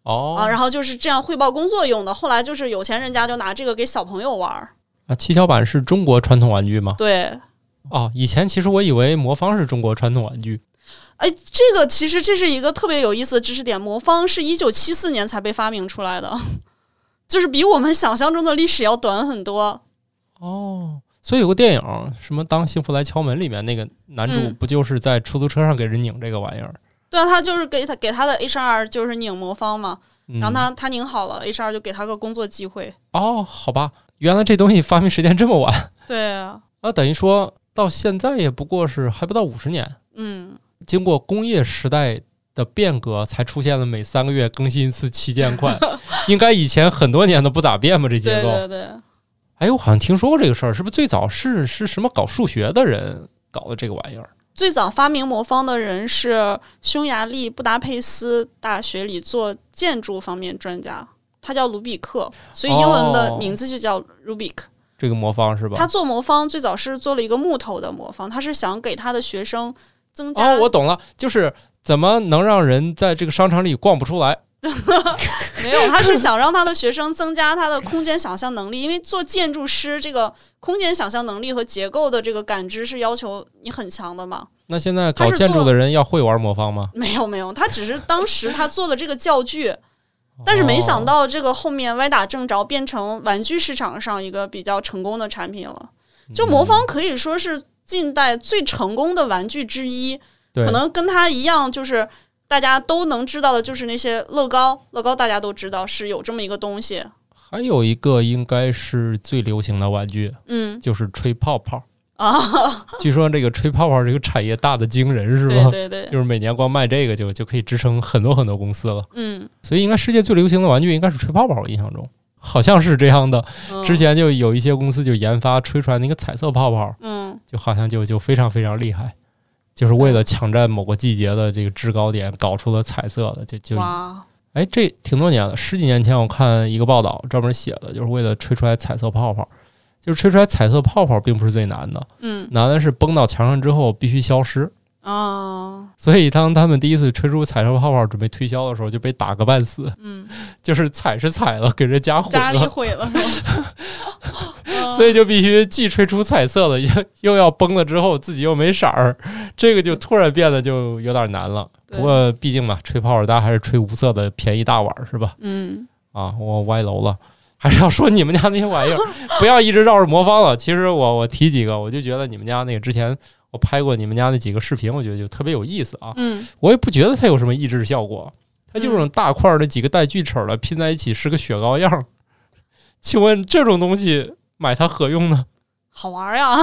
哦啊，然后就是这样汇报工作用的。后来就是有钱人家就拿这个给小朋友玩儿，啊，七巧板是中国传统玩具吗？对，哦，以前其实我以为魔方是中国传统玩具。哎，这个其实这是一个特别有意思的知识点。魔方是一九七四年才被发明出来的，就是比我们想象中的历史要短很多。哦，所以有个电影什么《当幸福来敲门》里面那个男主嗯不就是在出租车上给人拧这个玩意儿？对啊，他就是给他给他的 HR 就是拧魔方嘛，嗯、然后他他拧好了，HR 就给他个工作机会。哦，好吧，原来这东西发明时间这么晚，对啊，那等于说到现在也不过是还不到五十年，嗯，经过工业时代的变革，才出现了每三个月更新一次旗舰款。应该以前很多年都不咋变吧？这结构。(laughs) 对对对，哎，我好像听说过这个事儿，是不是最早是是什么搞数学的人搞的这个玩意儿？最早发明魔方的人是匈牙利布达佩斯大学里做建筑方面专家，他叫卢比克，所以英文的哦名字就叫 Rubik。这个魔方是吧？他做魔方最早是做了一个木头的魔方，他是想给他的学生增加。哦，我懂了，就是怎么能让人在这个商场里逛不出来？(laughs) 没有，他是想让他的学生增加他的空间想象能力，因为做建筑师这个空间想象能力和结构的这个感知是要求你很强的嘛。那现在搞建筑的人要会玩魔方吗？没有没有，他只是当时他做的这个教具，但是没想哦到这个后面歪打正着，变成玩具市场上一个比较成功的产品了。就魔方可以说是近代最成功的玩具之一，可能跟他一样，就是大家都能知道的，就是那些乐高。乐高大家都知道是有这么一个东西，还有一个应该是最流行的玩具，嗯就是吹泡泡。啊，(laughs) 据说这个吹泡泡这个产业大的惊人，是吧？对对对，就是每年光卖这个就就可以支撑很多很多公司了。嗯，所以应该世界最流行的玩具应该是吹泡泡，我印象中好像是这样的。嗯之前就有一些公司就研发吹出来那个彩色泡泡，嗯就好像就就非常非常厉害，就是为了抢占某个季节的这个制高点，搞出了彩色的，就就哇，哎，这挺多年了，十几年前我看一个报道，专门写的，就是为了吹出来彩色泡泡，就是吹出来彩色泡泡并不是最难的，嗯。难的是崩到墙上之后必须消失。啊，所以当他们第一次吹出彩色泡泡准备推销的时候，就被打个半死，嗯，(laughs) 就是踩是踩了，给人家毁家里了，毁了是吧？(laughs) 所以就必须既吹出彩色的，又又要崩了之后自己又没色儿，这个就突然变得就有点难了。不过毕竟嘛，吹泡泡大家还是吹无色的便宜大碗儿是吧？嗯啊，我歪楼了，还是要说你们家那些玩意儿，不要一直绕着魔方了。其实我我提几个，我就觉得你们家那个之前我拍过你们家那几个视频，我觉得就特别有意思啊。嗯，我也不觉得它有什么抑制效果，它就是那种大块儿的几个带锯齿的拼在一起是个雪糕样儿。请问这种东西买它何用呢？好玩呀。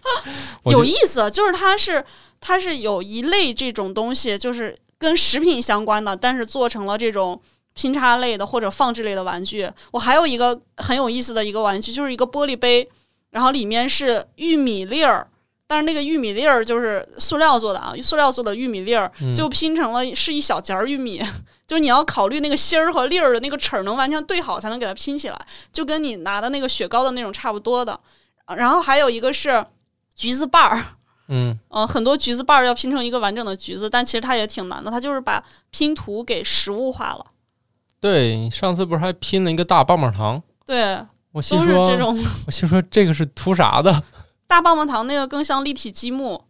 (laughs) 有意思，就是它是它是有一类这种东西，就是跟食品相关的，但是做成了这种拼插类的或者放置类的玩具。我还有一个很有意思的一个玩具，就是一个玻璃杯，然后里面是玉米粒儿。但是那个玉米粒儿就是塑料做的啊，塑料做的玉米粒儿嗯就拼成了是一小截儿玉米，就是你要考虑那个芯儿和粒儿的那个齿儿能完全对好才能给它拼起来，就跟你拿的那个雪糕的那种差不多的。啊然后还有一个是橘子瓣儿，嗯，呃，很多橘子瓣儿要拼成一个完整的橘子，但其实它也挺难的，它就是把拼图给实物化了。对，你上次不是还拼了一个大棒棒糖？对，我心说，这种我心说这个是图啥的？大棒棒糖，那个更像立体积木，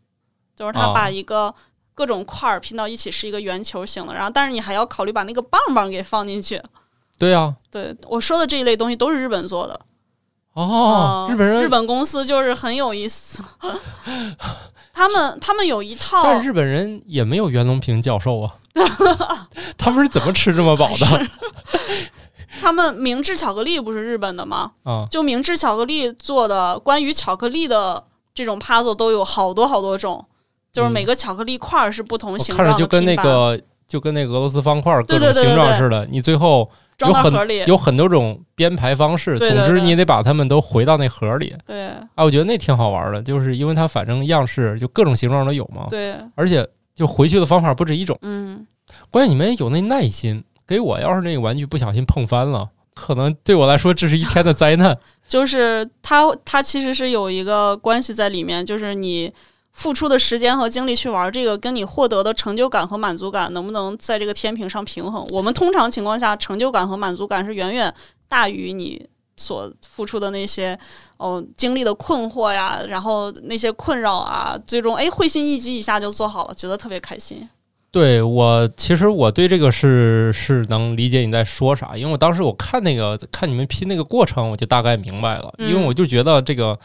就是它哦把一个各种块儿拼到一起是一个圆球形的，然后但是你还要考虑把那个棒棒给放进去。对啊、对我说的这一类东西都是日本做的。哦，嗯日本人，日本公司就是很有意思，(laughs) 他们他们有一套但日本人也没有袁隆平教授啊，(laughs) 他们是怎么吃这么饱的 (laughs) 他们明治巧克力不是日本的吗？啊？就明治巧克力做的关于巧克力的这种 puzzle 都有好多好多种，就是嗯每个巧克力块儿是不同形状的看着就跟那个就跟那个俄罗斯方块儿各种形状似的，你最后装有很。有很多种编排方式，对对对总之你得把它们都回到那盒里。对啊，我觉得那挺好玩的，就是因为它反正样式就各种形状都有嘛，对，而且就回去的方法不止一种。嗯，关键你们有那耐心，给我要是那个玩具不小心碰翻了，可能对我来说这是一天的灾难。就是它它其实是有一个关系在里面，就是你付出的时间和精力去玩这个，跟你获得的成就感和满足感能不能在这个天平上平衡？我们通常情况下，成就感和满足感是远远大于你所付出的那些哦经历的困惑呀，然后那些困扰啊，最终哎会心一击一下就做好了，觉得特别开心。对我，其实我对这个是是能理解你在说啥，因为我当时我看那个看你们拼那个过程，我就大概明白了，嗯因为我就觉得这个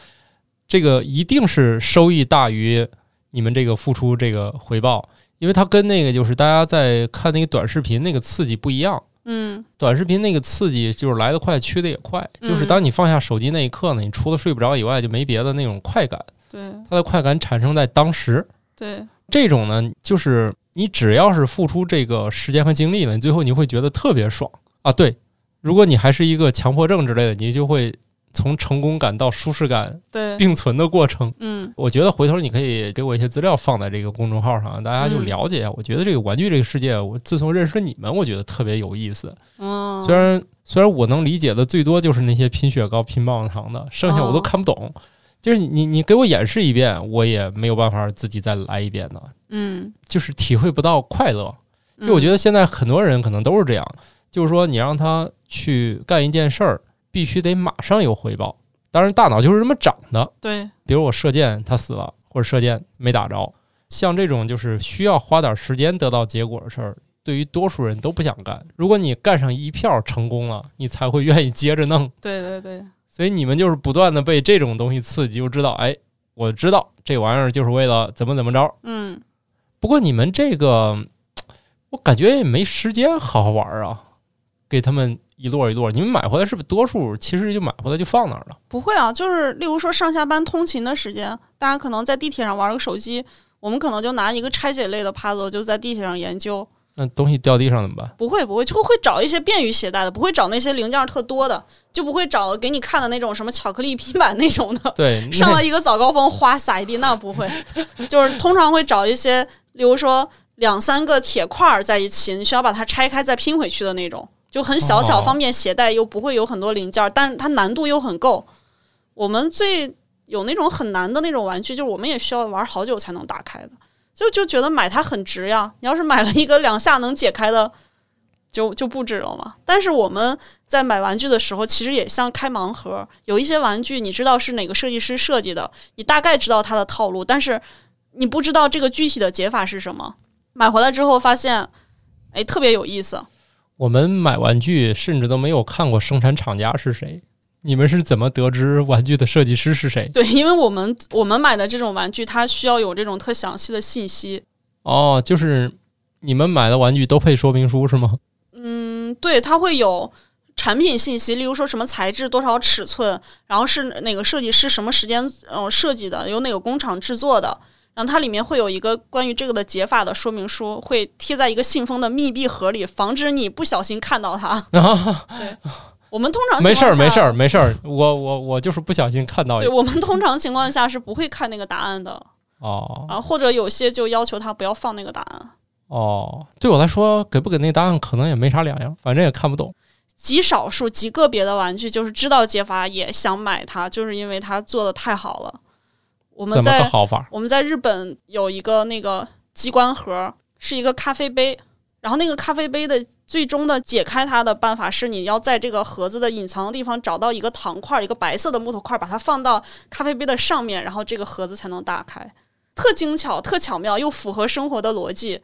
这个一定是收益大于你们这个付出这个回报，因为它跟那个就是大家在看那个短视频那个刺激不一样。嗯短视频那个刺激就是来得快，去得也快，就是嗯当你放下手机那一刻呢，你除了睡不着以外，就没别的那种快感。对它的快感产生在当时，对这种呢，就是你只要是付出这个时间和精力了，你最后你会觉得特别爽啊。对，如果你还是一个强迫症之类的，你就会从成功感到舒适感对，并存的过程。嗯我觉得回头你可以给我一些资料放在这个公众号上，大家就嗯了解一下。我觉得这个玩具这个世界，我自从认识了你们，我觉得特别有意思。嗯，虽然虽然我能理解的最多就是那些拼雪糕、拼棒棒糖的，剩下我都哦看不懂。就是你你你给我演示一遍，我也没有办法自己再来一遍的，嗯，就是体会不到快乐。就我觉得得现在很多人可能都是这样，就是说你让他去干一件事儿，必须得马上有回报。当然，大脑就是这么长的。对比如我射箭他死了，或者射箭没打着，像这种就是需要花点时间得到结果的事儿，对于多数人都不想干。如果你干上一票成功了，你才会愿意接着弄。对对对，所以你们就是不断的被这种东西刺激，就知道，哎，我知道这玩意儿就是为了怎么怎么着。嗯。不过你们这个，我感觉也没时间好好玩儿啊，给他们一摞一摞。你们买回来是不是多数其实就买回来就放那儿了？不会啊，就是例如说上下班通勤的时间，大家可能在地铁上玩个手机，我们可能就拿一个拆解类的 puzzle 就在地铁上研究。那东西掉地上怎么办？不会不会，就会找一些便于携带的，不会找那些零件特多的，就不会找给你看的那种什么巧克力拼板那种的。(laughs) 对，上了一个早高峰，哗撒一地，那不会。(laughs) 就是通常会找一些，例如说两三个铁块儿在一起，你需要把它拆开再拼回去的那种，就很小巧，哦方便携带，又不会有很多零件儿，但是它难度又很够。我们最有那种很难的那种玩具，就是我们也需要玩好久才能打开的，就就觉得买它很值呀。你要是买了一个两下能解开的，就就不值了嘛。但是我们在买玩具的时候，其实也像开盲盒，有一些玩具你知道是哪个设计师设计的，你大概知道它的套路，但是你不知道这个具体的解法是什么。买回来之后发现，哎，特别有意思。我们买玩具甚至都没有看过生产厂家是谁。你们是怎么得知 (laughs) 玩具的设计师是谁？对，因为我们我们买的这种玩具，它需要有这种特详细的信息。哦，就是你们买的玩具都配说明书是吗？嗯，对，它会有产品信息，例如说什么材质、多少尺寸，然后是哪个设计师什么时间呃设计的，由哪个工厂制作的。然后它里面会有一个关于这个的解法的说明书，会贴在一个信封的密闭盒里，防止你不小心看到它。啊，(laughs) 我们通常没事儿，情况下没事儿，没事儿。我我我就是不小心看到对我们通常情况下是不会看那个答案的哦啊，或者有些就要求他不要放那个答案。哦，对我来说，给不给那答案可能也没啥两样，反正也看不懂。极少数、极个别的玩具，就是知道解法也想买它，就是因为它做的太好了。我们在好法？我们在日本有一个那个机关盒，是一个咖啡杯，然后那个咖啡杯的最终的解开它的办法是，你要在这个盒子的隐藏的地方找到一个糖块儿，一个白色的木头块儿，把它放到咖啡杯的上面，然后这个盒子才能打开。特精巧、特巧妙，又符合生活的逻辑。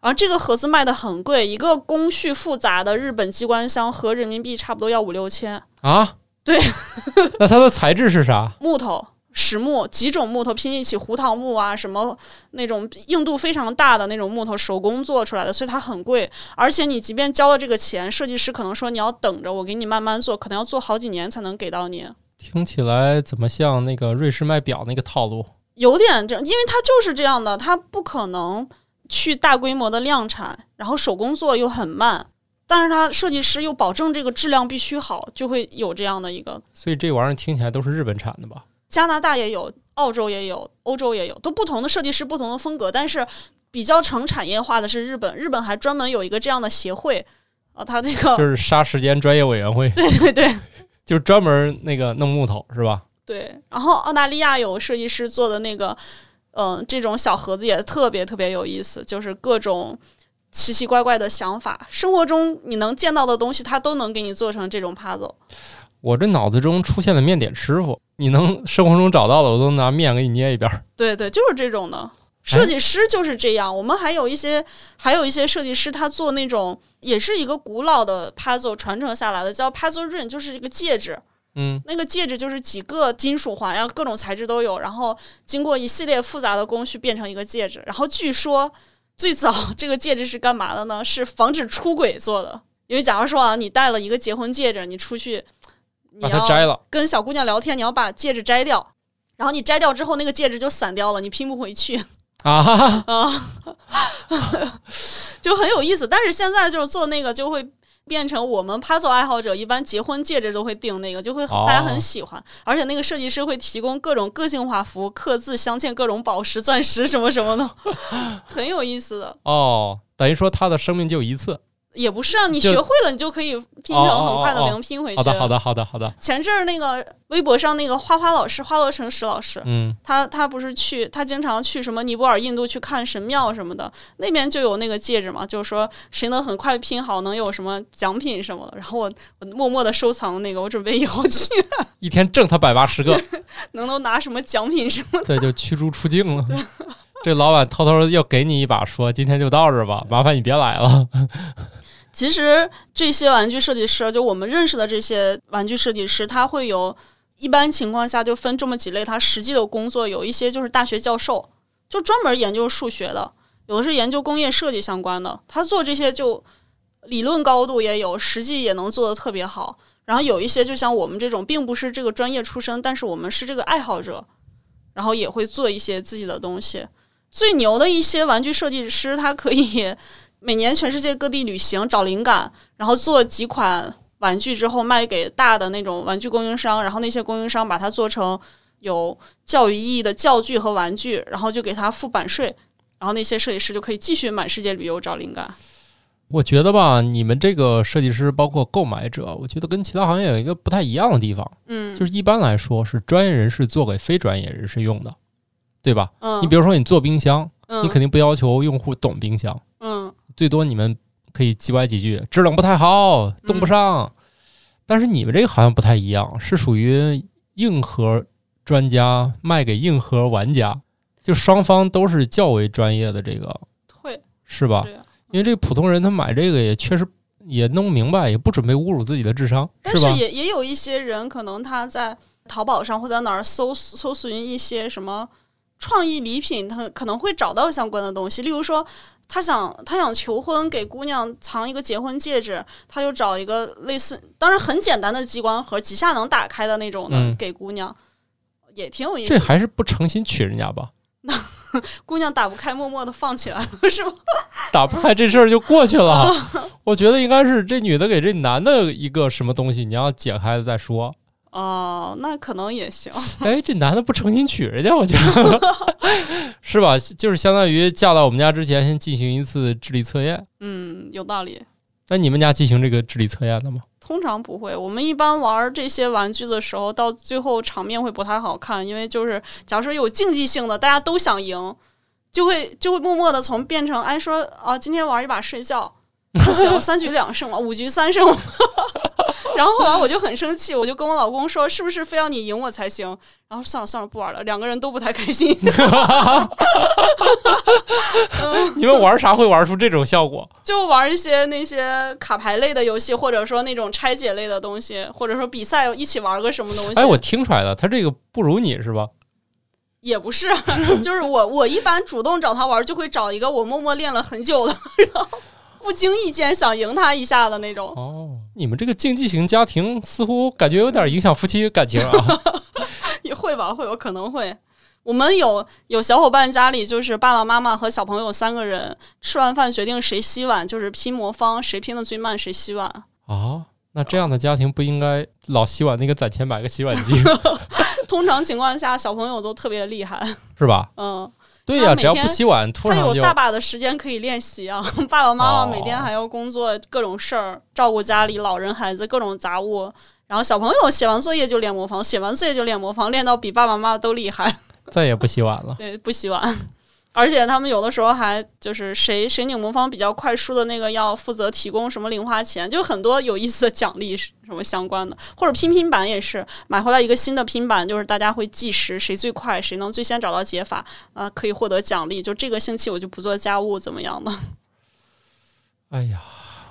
然后这个盒子卖的很贵，一个工序复杂的日本机关箱合人民币差不多要五六千。啊？对，(laughs) 那它的材质是啥？木头、实木几种木头拼一起，胡桃木啊，什么那种硬度非常大的那种木头，手工做出来的，所以它很贵。而且你即便交了这个钱，设计师可能说你要等着，我给你慢慢做，可能要做好几年才能给到你。听起来怎么像那个瑞士卖表那个套路？有点这样，因为它就是这样的，它不可能去大规模的量产，然后手工做又很慢，但是它设计师又保证这个质量必须好，就会有这样的一个。所以这玩意儿听起来都是日本产的吧？加拿大也有，澳洲也有，欧洲也有，都不同的设计师，不同的风格，但是比较成产业化的是日本，日本还专门有一个这样的协会啊，他那个 (laughs) 就是杀时间专业委员会，(laughs) 对对对就是专门那个弄木头是吧？对，然后澳大利亚有设计师做的那个，嗯、这种小盒子也特别特别有意思，就是各种奇奇怪怪的想法，生活中你能见到的东西，它都能给你做成这种 puzzle。我这脑子中出现的面点师傅，你能生活中找到的，我都拿面给你捏一遍。对对，就是这种的。设计师就是这样，我们还有一些还有一些设计师，他做那种也是一个古老的 puzzle 传承下来的，叫 puzzle ring，就是一个戒指。嗯，那个戒指就是几个金属环，然后各种材质都有，然后经过一系列复杂的工序变成一个戒指。然后据说最早这个戒指是干嘛的呢？是防止出轨做的。因为假如说啊，你戴了一个结婚戒指，你出去你把它要摘了，跟小姑娘聊天，你要把戒指摘掉，然后你摘掉之后，那个戒指就散掉了，你拼不回去 (laughs) 啊啊，(laughs) 就很有意思。但是现在就是做那个就会。变成我们 puzzle 爱好者一般结婚戒指都会订那个，就会哦大家很喜欢，而且那个设计师会提供各种个性化服务，刻字镶嵌各种宝石、钻石什么什么的，(laughs) 很有意思的。哦，等于说他的生命就一次。也不是啊，你学会了，你就可以拼成很快的哦哦哦哦零拼回去。好的，好的，好的，好的。前阵儿那个微博上那个花花老师，花落成石老师，嗯，他他不是去，他经常去什么尼泊尔、印度去看神庙什么的，那边就有那个戒指嘛，就是说谁能很快拼好，能有什么奖品什么的。然后我我默默的收藏那个，我准备以后去 (laughs) 一天挣他百八十个，(laughs) 能能拿什么奖品什么的。对，就驱逐出境了。(laughs) 这老板偷偷要给你一把，说今天就到这儿吧，麻烦你别来了。其实这些玩具设计师，就我们认识的这些玩具设计师，他会有一般情况下就分这么几类，他实际的工作有一些就是大学教授，就专门研究数学的，有的是研究工业设计相关的，他做这些就理论高度也有，实际也能做得特别好。然后有一些就像我们这种，并不是这个专业出身，但是我们是这个爱好者，然后也会做一些自己的东西。最牛的一些玩具设计师，他可以每年全世界各地旅行找灵感，然后做几款玩具之后卖给大的那种玩具供应商，然后那些供应商把它做成有教育意义的教具和玩具，然后就给他付版税，然后那些设计师就可以继续满世界旅游找灵感。我觉得吧，你们这个设计师包括购买者，我觉得跟其他行业有一个不太一样的地方，嗯，就是一般来说是专业人士做给非专业人士用的，对吧？嗯，你比如说你做冰箱，嗯你肯定不要求用户懂冰箱，嗯最多你们可以叽歪几句，制冷不太好，冻不上。但是你们这个好像不太一样，是属于硬核专家卖给硬核玩家，就双方都是较为专业的这个，会是吧？因为这个普通人他买这个也确实也弄不明白，也不准备侮辱自己的智商，但是？也也有一些人，可能他在淘宝上或者哪儿搜搜寻一些什么创意礼品，他可能会找到相关的东西。例如说，他想他想求婚，给姑娘藏一个结婚戒指，他就找一个类似，当然很简单的机关盒，几下能打开的那种的，嗯给姑娘，也挺有意思这。还是不诚心娶人家吧？那 (laughs) 姑娘打不开，默默的放起来了，是吗？(laughs) 打不开这事儿就过去了。(laughs) 我觉得应该是这女的给这男的一个什么东西，你要解开了再说。哦，那可能也行。(laughs) 哎，这男的不诚心娶人家，我觉得 (laughs) 是吧？就是相当于嫁到我们家之前，先进行一次智力测验。嗯，有道理。那你们家进行这个智力测验了吗？通常不会，我们一般玩这些玩具的时候，到最后场面会不太好看，因为就是假如说有竞技性的，大家都想赢，就会就会默默的从变成哎说啊，今天玩一把睡觉不行，三局两胜了，五局三胜。然后后来我就很生气，我就跟我老公说，是不是非要你赢我才行？然后算了算了，不玩了，两个人都不太开心。(laughs) 你们玩啥会玩出这种效果？就玩一些那些卡牌类的游戏，或者说那种拆解类的东西，或者说比赛一起玩个什么东西。哎，我听出来了，他这个不如你是吧？也不是，(laughs) 就是我我一般主动找他玩，就会找一个我默默练了很久的，然后不经意间想赢他一下的那种。哦，你们这个竞技型家庭似乎感觉有点影响夫妻感情啊？(laughs) 也会吧，会有可能会。我们有有小伙伴家里就是爸爸妈妈和小朋友三个人吃完饭决定谁洗碗，就是拼魔方，谁拼的最慢谁洗碗。啊，那这样的家庭不应该老洗碗那个攒钱买个洗碗机 (laughs) 通常情况下，小朋友都特别厉害。是吧？嗯，对呀，只要不天洗碗，突他然就有大把的时间可以练习啊。(laughs) 爸爸妈妈每天哦还要工作，各种事儿，照顾家里老人、孩子，各种杂物。然后小朋友写完作业就练魔方，写完作业就练魔方，练到比爸爸妈妈都厉害。(laughs) 再也不洗碗了。对，不洗碗。而且他们有的时候还就是谁谁拧魔方比较快输的那个要负责提供什么零花钱，就很多有意思的奖励什么相关的，或者拼拼板也是买回来一个新的拼板，就是大家会计时谁最快，谁能最先找到解法啊、可以获得奖励。就这个星期我就不做家务，怎么样的？(laughs) 哎呀，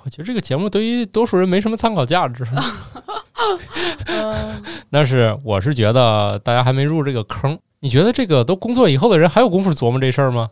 我觉得这个节目对于多数人没什么参考价值。(laughs) 嗯，(laughs) 但是我是觉得大家还没入这个坑。你觉得这个都工作以后的人还有功夫琢磨这事儿吗？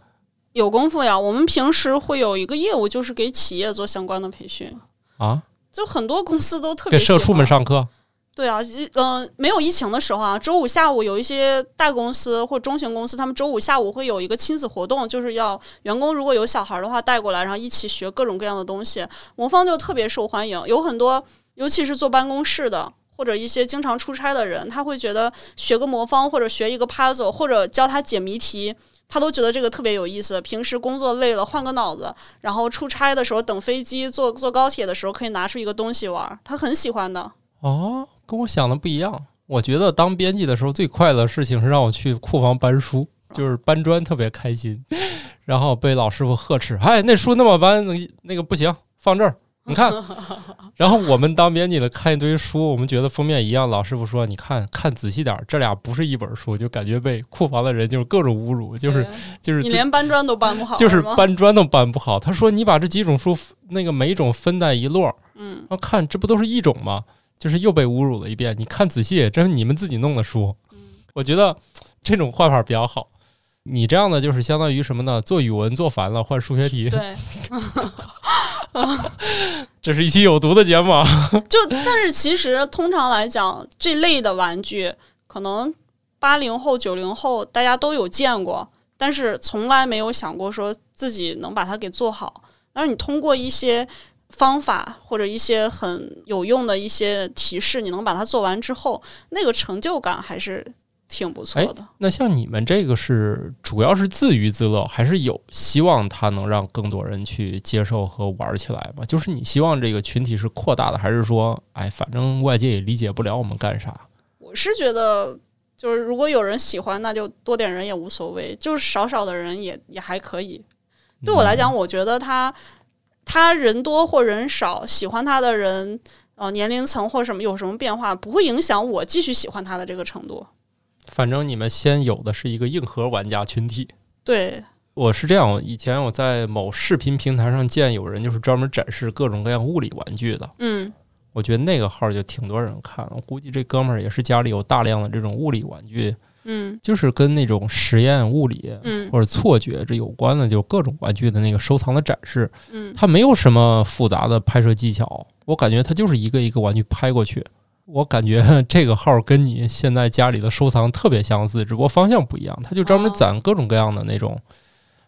有功夫呀。我们平时会有一个业务，就是给企业做相关的培训，啊，就很多公司都特别给社畜们上课对啊，嗯、没有疫情的时候啊，周五下午有一些大公司或中型公司，他们周五下午会有一个亲子活动，就是要员工如果有小孩的话带过来，然后一起学各种各样的东西。魔方就特别受欢迎，有很多，尤其是坐办公室的。或者一些经常出差的人，他会觉得学个魔方，或者学一个 puzzle，或者教他解谜题，他都觉得这个特别有意思。平时工作累了，换个脑子，然后出差的时候等飞机、坐坐高铁的时候，可以拿出一个东西玩，他很喜欢的。哦，跟我想的不一样。我觉得当编辑的时候最快乐的事情是让我去库房搬书，就是搬砖特别开心，(laughs) 然后被老师傅呵斥：“哎，那书那么搬，那个不行，放这儿。”你看，(laughs) 然后我们当编辑的看一堆书，我们觉得封面一样，老师傅说：“你看看仔细点儿，这俩不是一本书。”就感觉被库房的人就是各种侮辱，就是就是你连搬砖都搬不好，就是？搬砖都搬不好。他说：“你把这几种书那个每种分在一摞儿，嗯然后看这不都是一种吗？就是又被侮辱了一遍。你看仔细，这是你们自己弄的书。嗯我觉得这种换法比较好。你这样的就是相当于什么呢？做语文做烦了，换数学题。对，(laughs) (laughs) 这是一期有毒的节目！(laughs) 就但是其实通常来讲，这类的玩具可能八零后、九零后大家都有见过，但是从来没有想过说自己能把它给做好。但是你通过一些方法或者一些很有用的一些提示，你能把它做完之后，那个成就感还是挺不错的。那像你们这个是主要是自娱自乐，还是有希望它能让更多人去接受和玩起来吗？就是你希望这个群体是扩大的，还是说，哎，反正外界也理解不了我们干啥？我是觉得，就是如果有人喜欢，那就多点人也无所谓，就是少少的人也也还可以。对我来讲，我觉得他他人多或人少，喜欢他的人，呃，年龄层或什么有什么变化，不会影响我继续喜欢他的这个程度。反正你们先有的是一个硬核玩家群体。对，我是这样，以前我在某视频平台上见有人就是专门展示各种各样物理玩具的，嗯我觉得那个号就挺多人看。我估计这哥们儿也是家里有大量的这种物理玩具，嗯就是跟那种实验物理嗯或者错觉这有关的，就各种玩具的那个收藏的展示。嗯它没有什么复杂的拍摄技巧，我感觉它就是一个一个玩具拍过去。我感觉 (laughs) 这个号跟你现在家里的收藏特别相似，只不过方向不一样。它就专门哦攒各种各样的那种，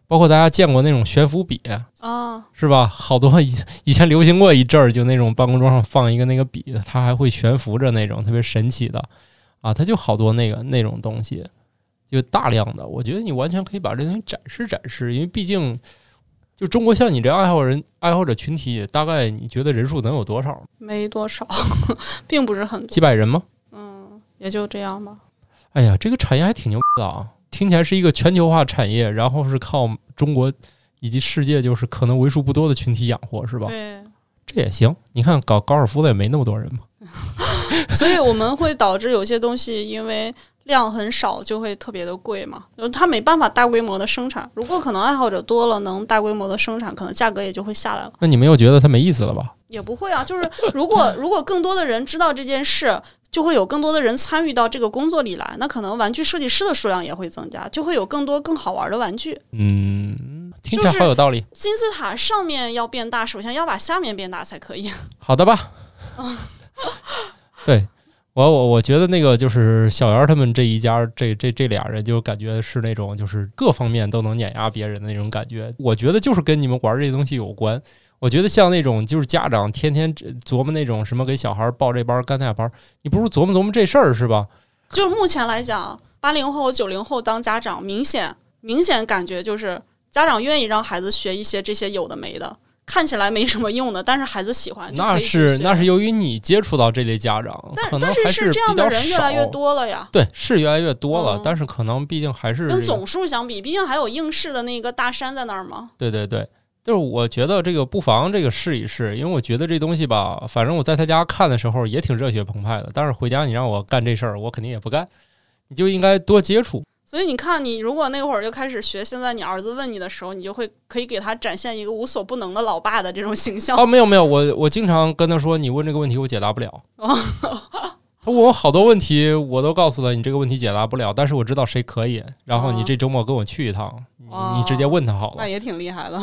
包括大家见过那种悬浮笔，啊是吧？好多以以前流行过一阵儿，就那种办公桌上放一个那个笔，它还会悬浮着那种特别神奇的啊，它就好多那个那种东西，就大量的。我觉得你完全可以把这东西展示展示，因为毕竟就中国像你这爱好人爱好者群体，大概你觉得人数能有多少？没多少，(laughs) 并不是很多，几百人吗？嗯，也就这样吧。哎呀，这个产业还挺牛的啊！听起来是一个全球化产业，然后是靠中国以及世界就是可能为数不多的群体养活，是吧？对，这也行。你看搞高尔夫的也没那么多人嘛。(laughs) 所以我们会导致有些东西因为量很少就会特别的贵嘛，就它没办法大规模的生产。如果可能爱好者多了，能大规模的生产，可能价格也就会下来了。那你们又觉得它没意思了吧？也不会啊，就是如果 (laughs) 如果更多的人知道这件事。就会有更多的人参与到这个工作里来，那可能玩具设计师的数量也会增加，就会有更多更好玩的玩具。嗯，听起来好有道理。金字塔上面要变大，首先要把下面变大才可以。好的吧。(laughs) 对我我我觉得那个就是小袁他们这一家这这这俩人，就感觉是那种就是各方面都能碾压别人的那种感觉。我觉得就是跟你们玩这些东西有关。我觉得像那种就是家长天天琢磨那种什么给小孩报这班干那班，你不如琢磨琢磨这事儿是吧？就是目前来讲，八零后、九零后当家长，明显明显感觉就是家长愿意让孩子学一些这些有的没的，看起来没什么用的，但是孩子喜欢。那是那是由于你接触到这类家长，但但是是这样的人越来越多了呀。对，是越来越多了，但是可能毕竟还是跟总数相比，毕竟还有应试的那个大山在那儿嘛。对对对。就是我觉得这个不妨这个试一试，因为我觉得这东西吧，反正我在他家看的时候也挺热血澎湃的。但是回家你让我干这事儿，我肯定也不干。你就应该多接触。所以你看，你如果那会儿就开始学，现在你儿子问你的时候，你就会可以给他展现一个无所不能的老爸的这种形象。哦，没有没有，我我经常跟他说，你问这个问题我解答不了。(laughs) 他问我好多问题，我都告诉他你这个问题解答不了，但是我知道谁可以。然后你这周末跟我去一趟，你直接问他好了。那也挺厉害的。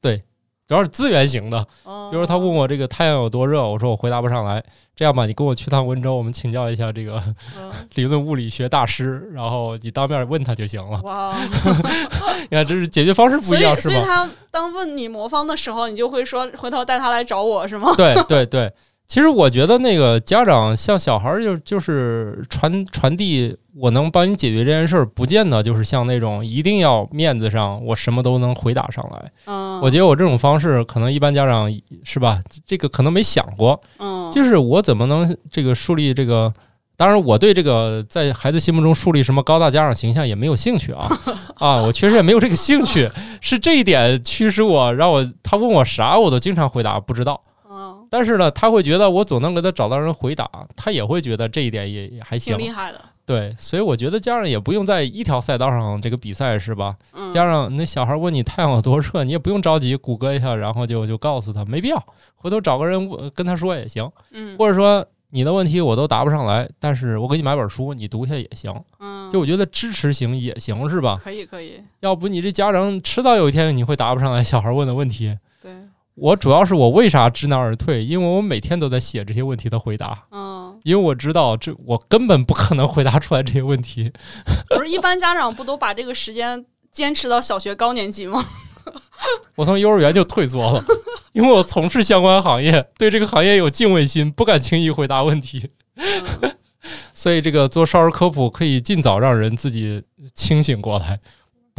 对，主要是资源型的。比如他问我这个太阳有多热，我说我回答不上来。这样吧，你跟我去趟温州，我们请教一下这个 (laughs) 理论物理学大师，然后你当面问他就行了。哇，你看这是解决方式不一样，是吗？所以他当问你魔方的时候，你就会说回头带他来找我是吗？对对对。其实我觉得那个家长像小孩儿就就是传传递，我能帮你解决这件事儿，不见得就是像那种一定要面子上我什么都能回答上来。嗯，我觉得我这种方式可能一般家长是吧？这个可能没想过。嗯，就是我怎么能这个树立这个？当然，我对这个在孩子心目中树立什么高大家长形象也没有兴趣啊 (laughs) 啊！我确实也没有这个兴趣，是这一点驱使我，让我他问我啥我都经常回答不知道。但是呢，他会觉得我总能给他找到人回答，他也会觉得这一点也也还行，挺厉害的。对，所以我觉得家长也不用在一条赛道上这个比赛，是吧？家长那小孩问你太阳有多热，你也不用着急，谷歌一下，然后就就告诉他，没必要，回头找个人跟他说也行。嗯，或者说你的问题我都答不上来，但是我给你买本书，你读一下也行。嗯，就我觉得支持型也行，是吧？可以可以。要不你这家长迟早有一天你会答不上来小孩问的问题。对。我主要是我为啥知难而退？因为我每天都在写这些问题的回答。嗯，因为我知道这我根本不可能回答出来这些问题。不是一般家长不都把这个时间坚持到小学高年级吗？(laughs) 我从幼儿园就退缩了，因为我从事相关行业，对这个行业有敬畏心，不敢轻易回答问题。(laughs) 所以这个做少儿科普可以尽早让人自己清醒过来。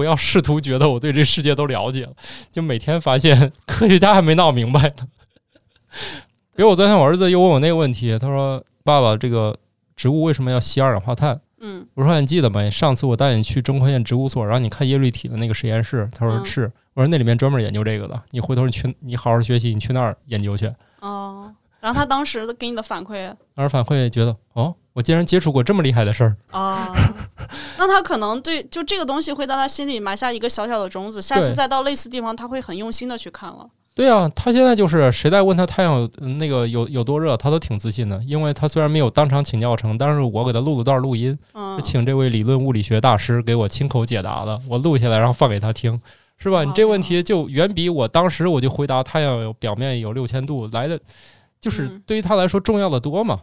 不要试图觉得我对这世界都了解了，就每天发现 (laughs) 科学家还没闹明白呢。比如我昨天我儿子又问我那个问题，他说：“爸爸，这个植物为什么要吸二氧化碳？”嗯，我说：“你记得吗？上次我带你去中科院植物所，然后你看叶绿体的那个实验室。”他说：“是。”我说：“那里面专门研究这个的，你回头你去，你好好学习，你去那儿研究去。”哦。然后他当时给你的反馈，当时反馈觉得：“哦，我竟然接触过这么厉害的事儿。(laughs) ”啊。那他可能对就这个东西会在他心里埋下一个小小的种子，下次再到类似地方，他会很用心的去看了。对啊，他现在就是谁在问他太阳那个有有多热，他都挺自信的，因为他虽然没有当场请教程，但是我给他录了段录音，嗯请这位理论物理学大师给我亲口解答的，我录下来然后放给他听，是吧？你这问题就远比我当时我就回答太阳有表面有六千度来的，就是对于他来说重要的多嘛。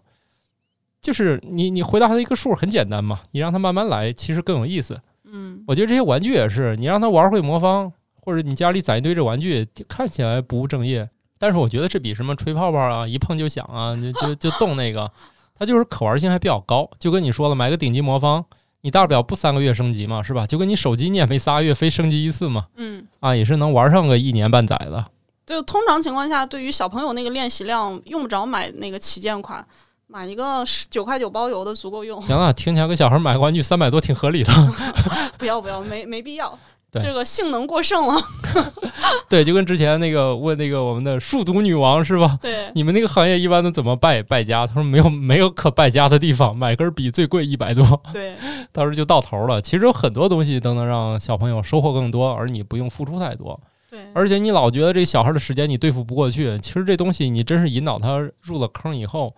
就是你，你回答他的一个数很简单嘛，你让他慢慢来，其实更有意思。嗯，我觉得这些玩具也是，你让他玩会魔方，或者你家里攒一堆这玩具，看起来不务正业，但是我觉得这比什么吹泡泡啊、一碰就响啊、(laughs) 就就就动那个，它就是可玩性还比较高。就跟你说了，买个顶级魔方，你大不了不三个月升级嘛，是吧？就跟你手机你也没仨月非升级一次嘛，嗯，啊，也是能玩上个一年半载的。就通常情况下，对于小朋友那个练习量，用不着买那个旗舰款，买一个九块九包邮的足够用。行了，听起来给小孩买个玩具三百多挺合理的。(laughs) 不要不要，没没必要。对这个性能过剩了。(laughs) 对，就跟之前那个问那个我们的数独女王是吧？对，你们那个行业一般都怎么败败家？他说没有没有可败家的地方，买根笔最贵一百多，对，(laughs) 到时候就到头了。其实有很多东西都能让小朋友收获更多，而你不用付出太多。对，而且你老觉得这小孩的时间你对付不过去，其实这东西你真是引导他入了坑以后，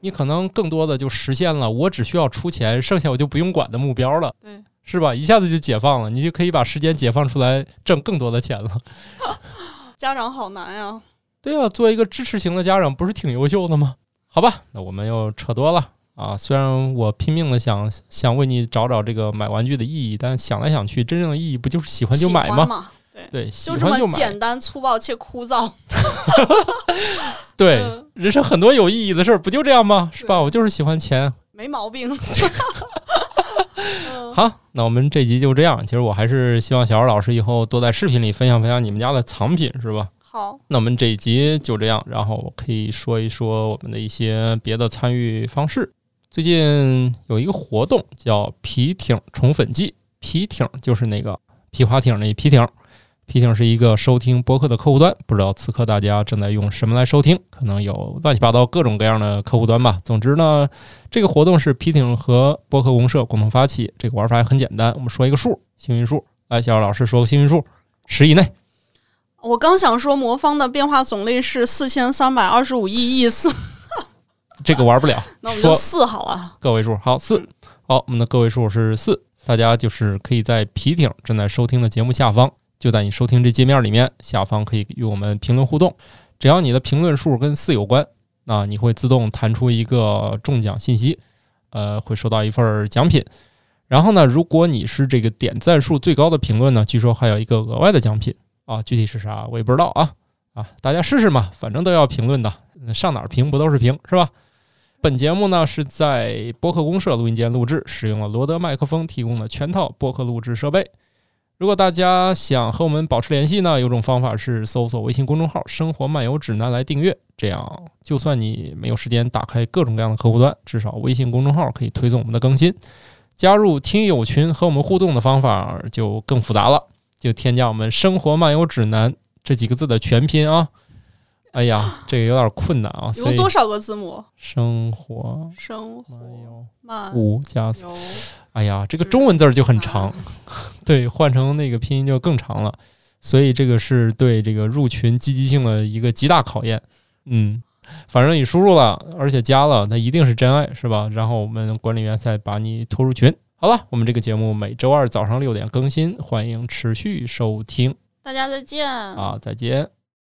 你可能更多的就实现了我只需要出钱，剩下我就不用管的目标了。对，是吧？一下子就解放了，你就可以把时间解放出来挣更多的钱了。(laughs) 家长好难呀。对啊，做一个支持型的家长不是挺优秀的吗？好吧，那我们又扯多了啊。虽然我拼命的想想为你找找这个买玩具的意义，但想来想去，真正的意义不就是喜欢就买吗？对，就这么。简单粗暴且枯燥。(laughs) 对，嗯人生很多有意义的事儿，不就这样吗？是吧？我就是喜欢钱。没毛病。(laughs) 嗯好，那我们这集就这样。其实我还是希望小二老师以后多在视频里分享分享你们家的藏品，是吧？好，那我们这一集就这样，然后我可以说一说我们的一些别的参与方式。最近有一个活动叫皮艇宠粉季，皮艇就是那个皮划艇那皮艇，皮艇是一个收听播客的客户端，不知道此刻大家正在用什么来收听，可能有乱七八糟各种各样的客户端吧。总之呢，这个活动是皮艇和播客公社共同发起，这个玩法也很简单，我们说一个数，幸运数，来，小姚老师说个幸运数，十以内。我刚想说魔方的变化种类是四千三百二十五亿亿次，这个玩不了，(laughs) 那我们说就四好了。个位数，好四，好，我们的个位数是四，大家就是可以在皮艇正在收听的节目下方，就在你收听这界面里面下方可以与我们评论互动，只要你的评论数跟四有关，那你会自动弹出一个中奖信息，呃，会收到一份奖品。然后呢，如果你是这个点赞数最高的评论呢，据说还有一个额外的奖品啊，具体是啥我也不知道啊啊，大家试试嘛，反正都要评论的，上哪儿评不都是评是吧？本节目呢是在播客公社录音间录制，使用了罗德麦克风提供的全套播客录制设备。如果大家想和我们保持联系呢，有种方法是搜索微信公众号“生活漫游指南”来订阅，这样就算你没有时间打开各种各样的客户端，至少微信公众号可以推送我们的更新。加入听友群和我们互动的方法就更复杂了，就添加我们“生活漫游指南”这几个字的全拼啊。哎呀，(laughs) 这个有点困难啊，一所以共多少个字母？生活生活漫活游漫五加四，游哎呀，这个中文字儿就很长，对，换成那个拼音就更长了，所以这个是对这个入群积极性的一个极大考验。嗯，反正你输入了，而且加了，那一定是真爱，是吧？然后我们管理员再把你拖入群。好了，我们这个节目每周二早上六点更新，欢迎持续收听大家再见。啊，再见。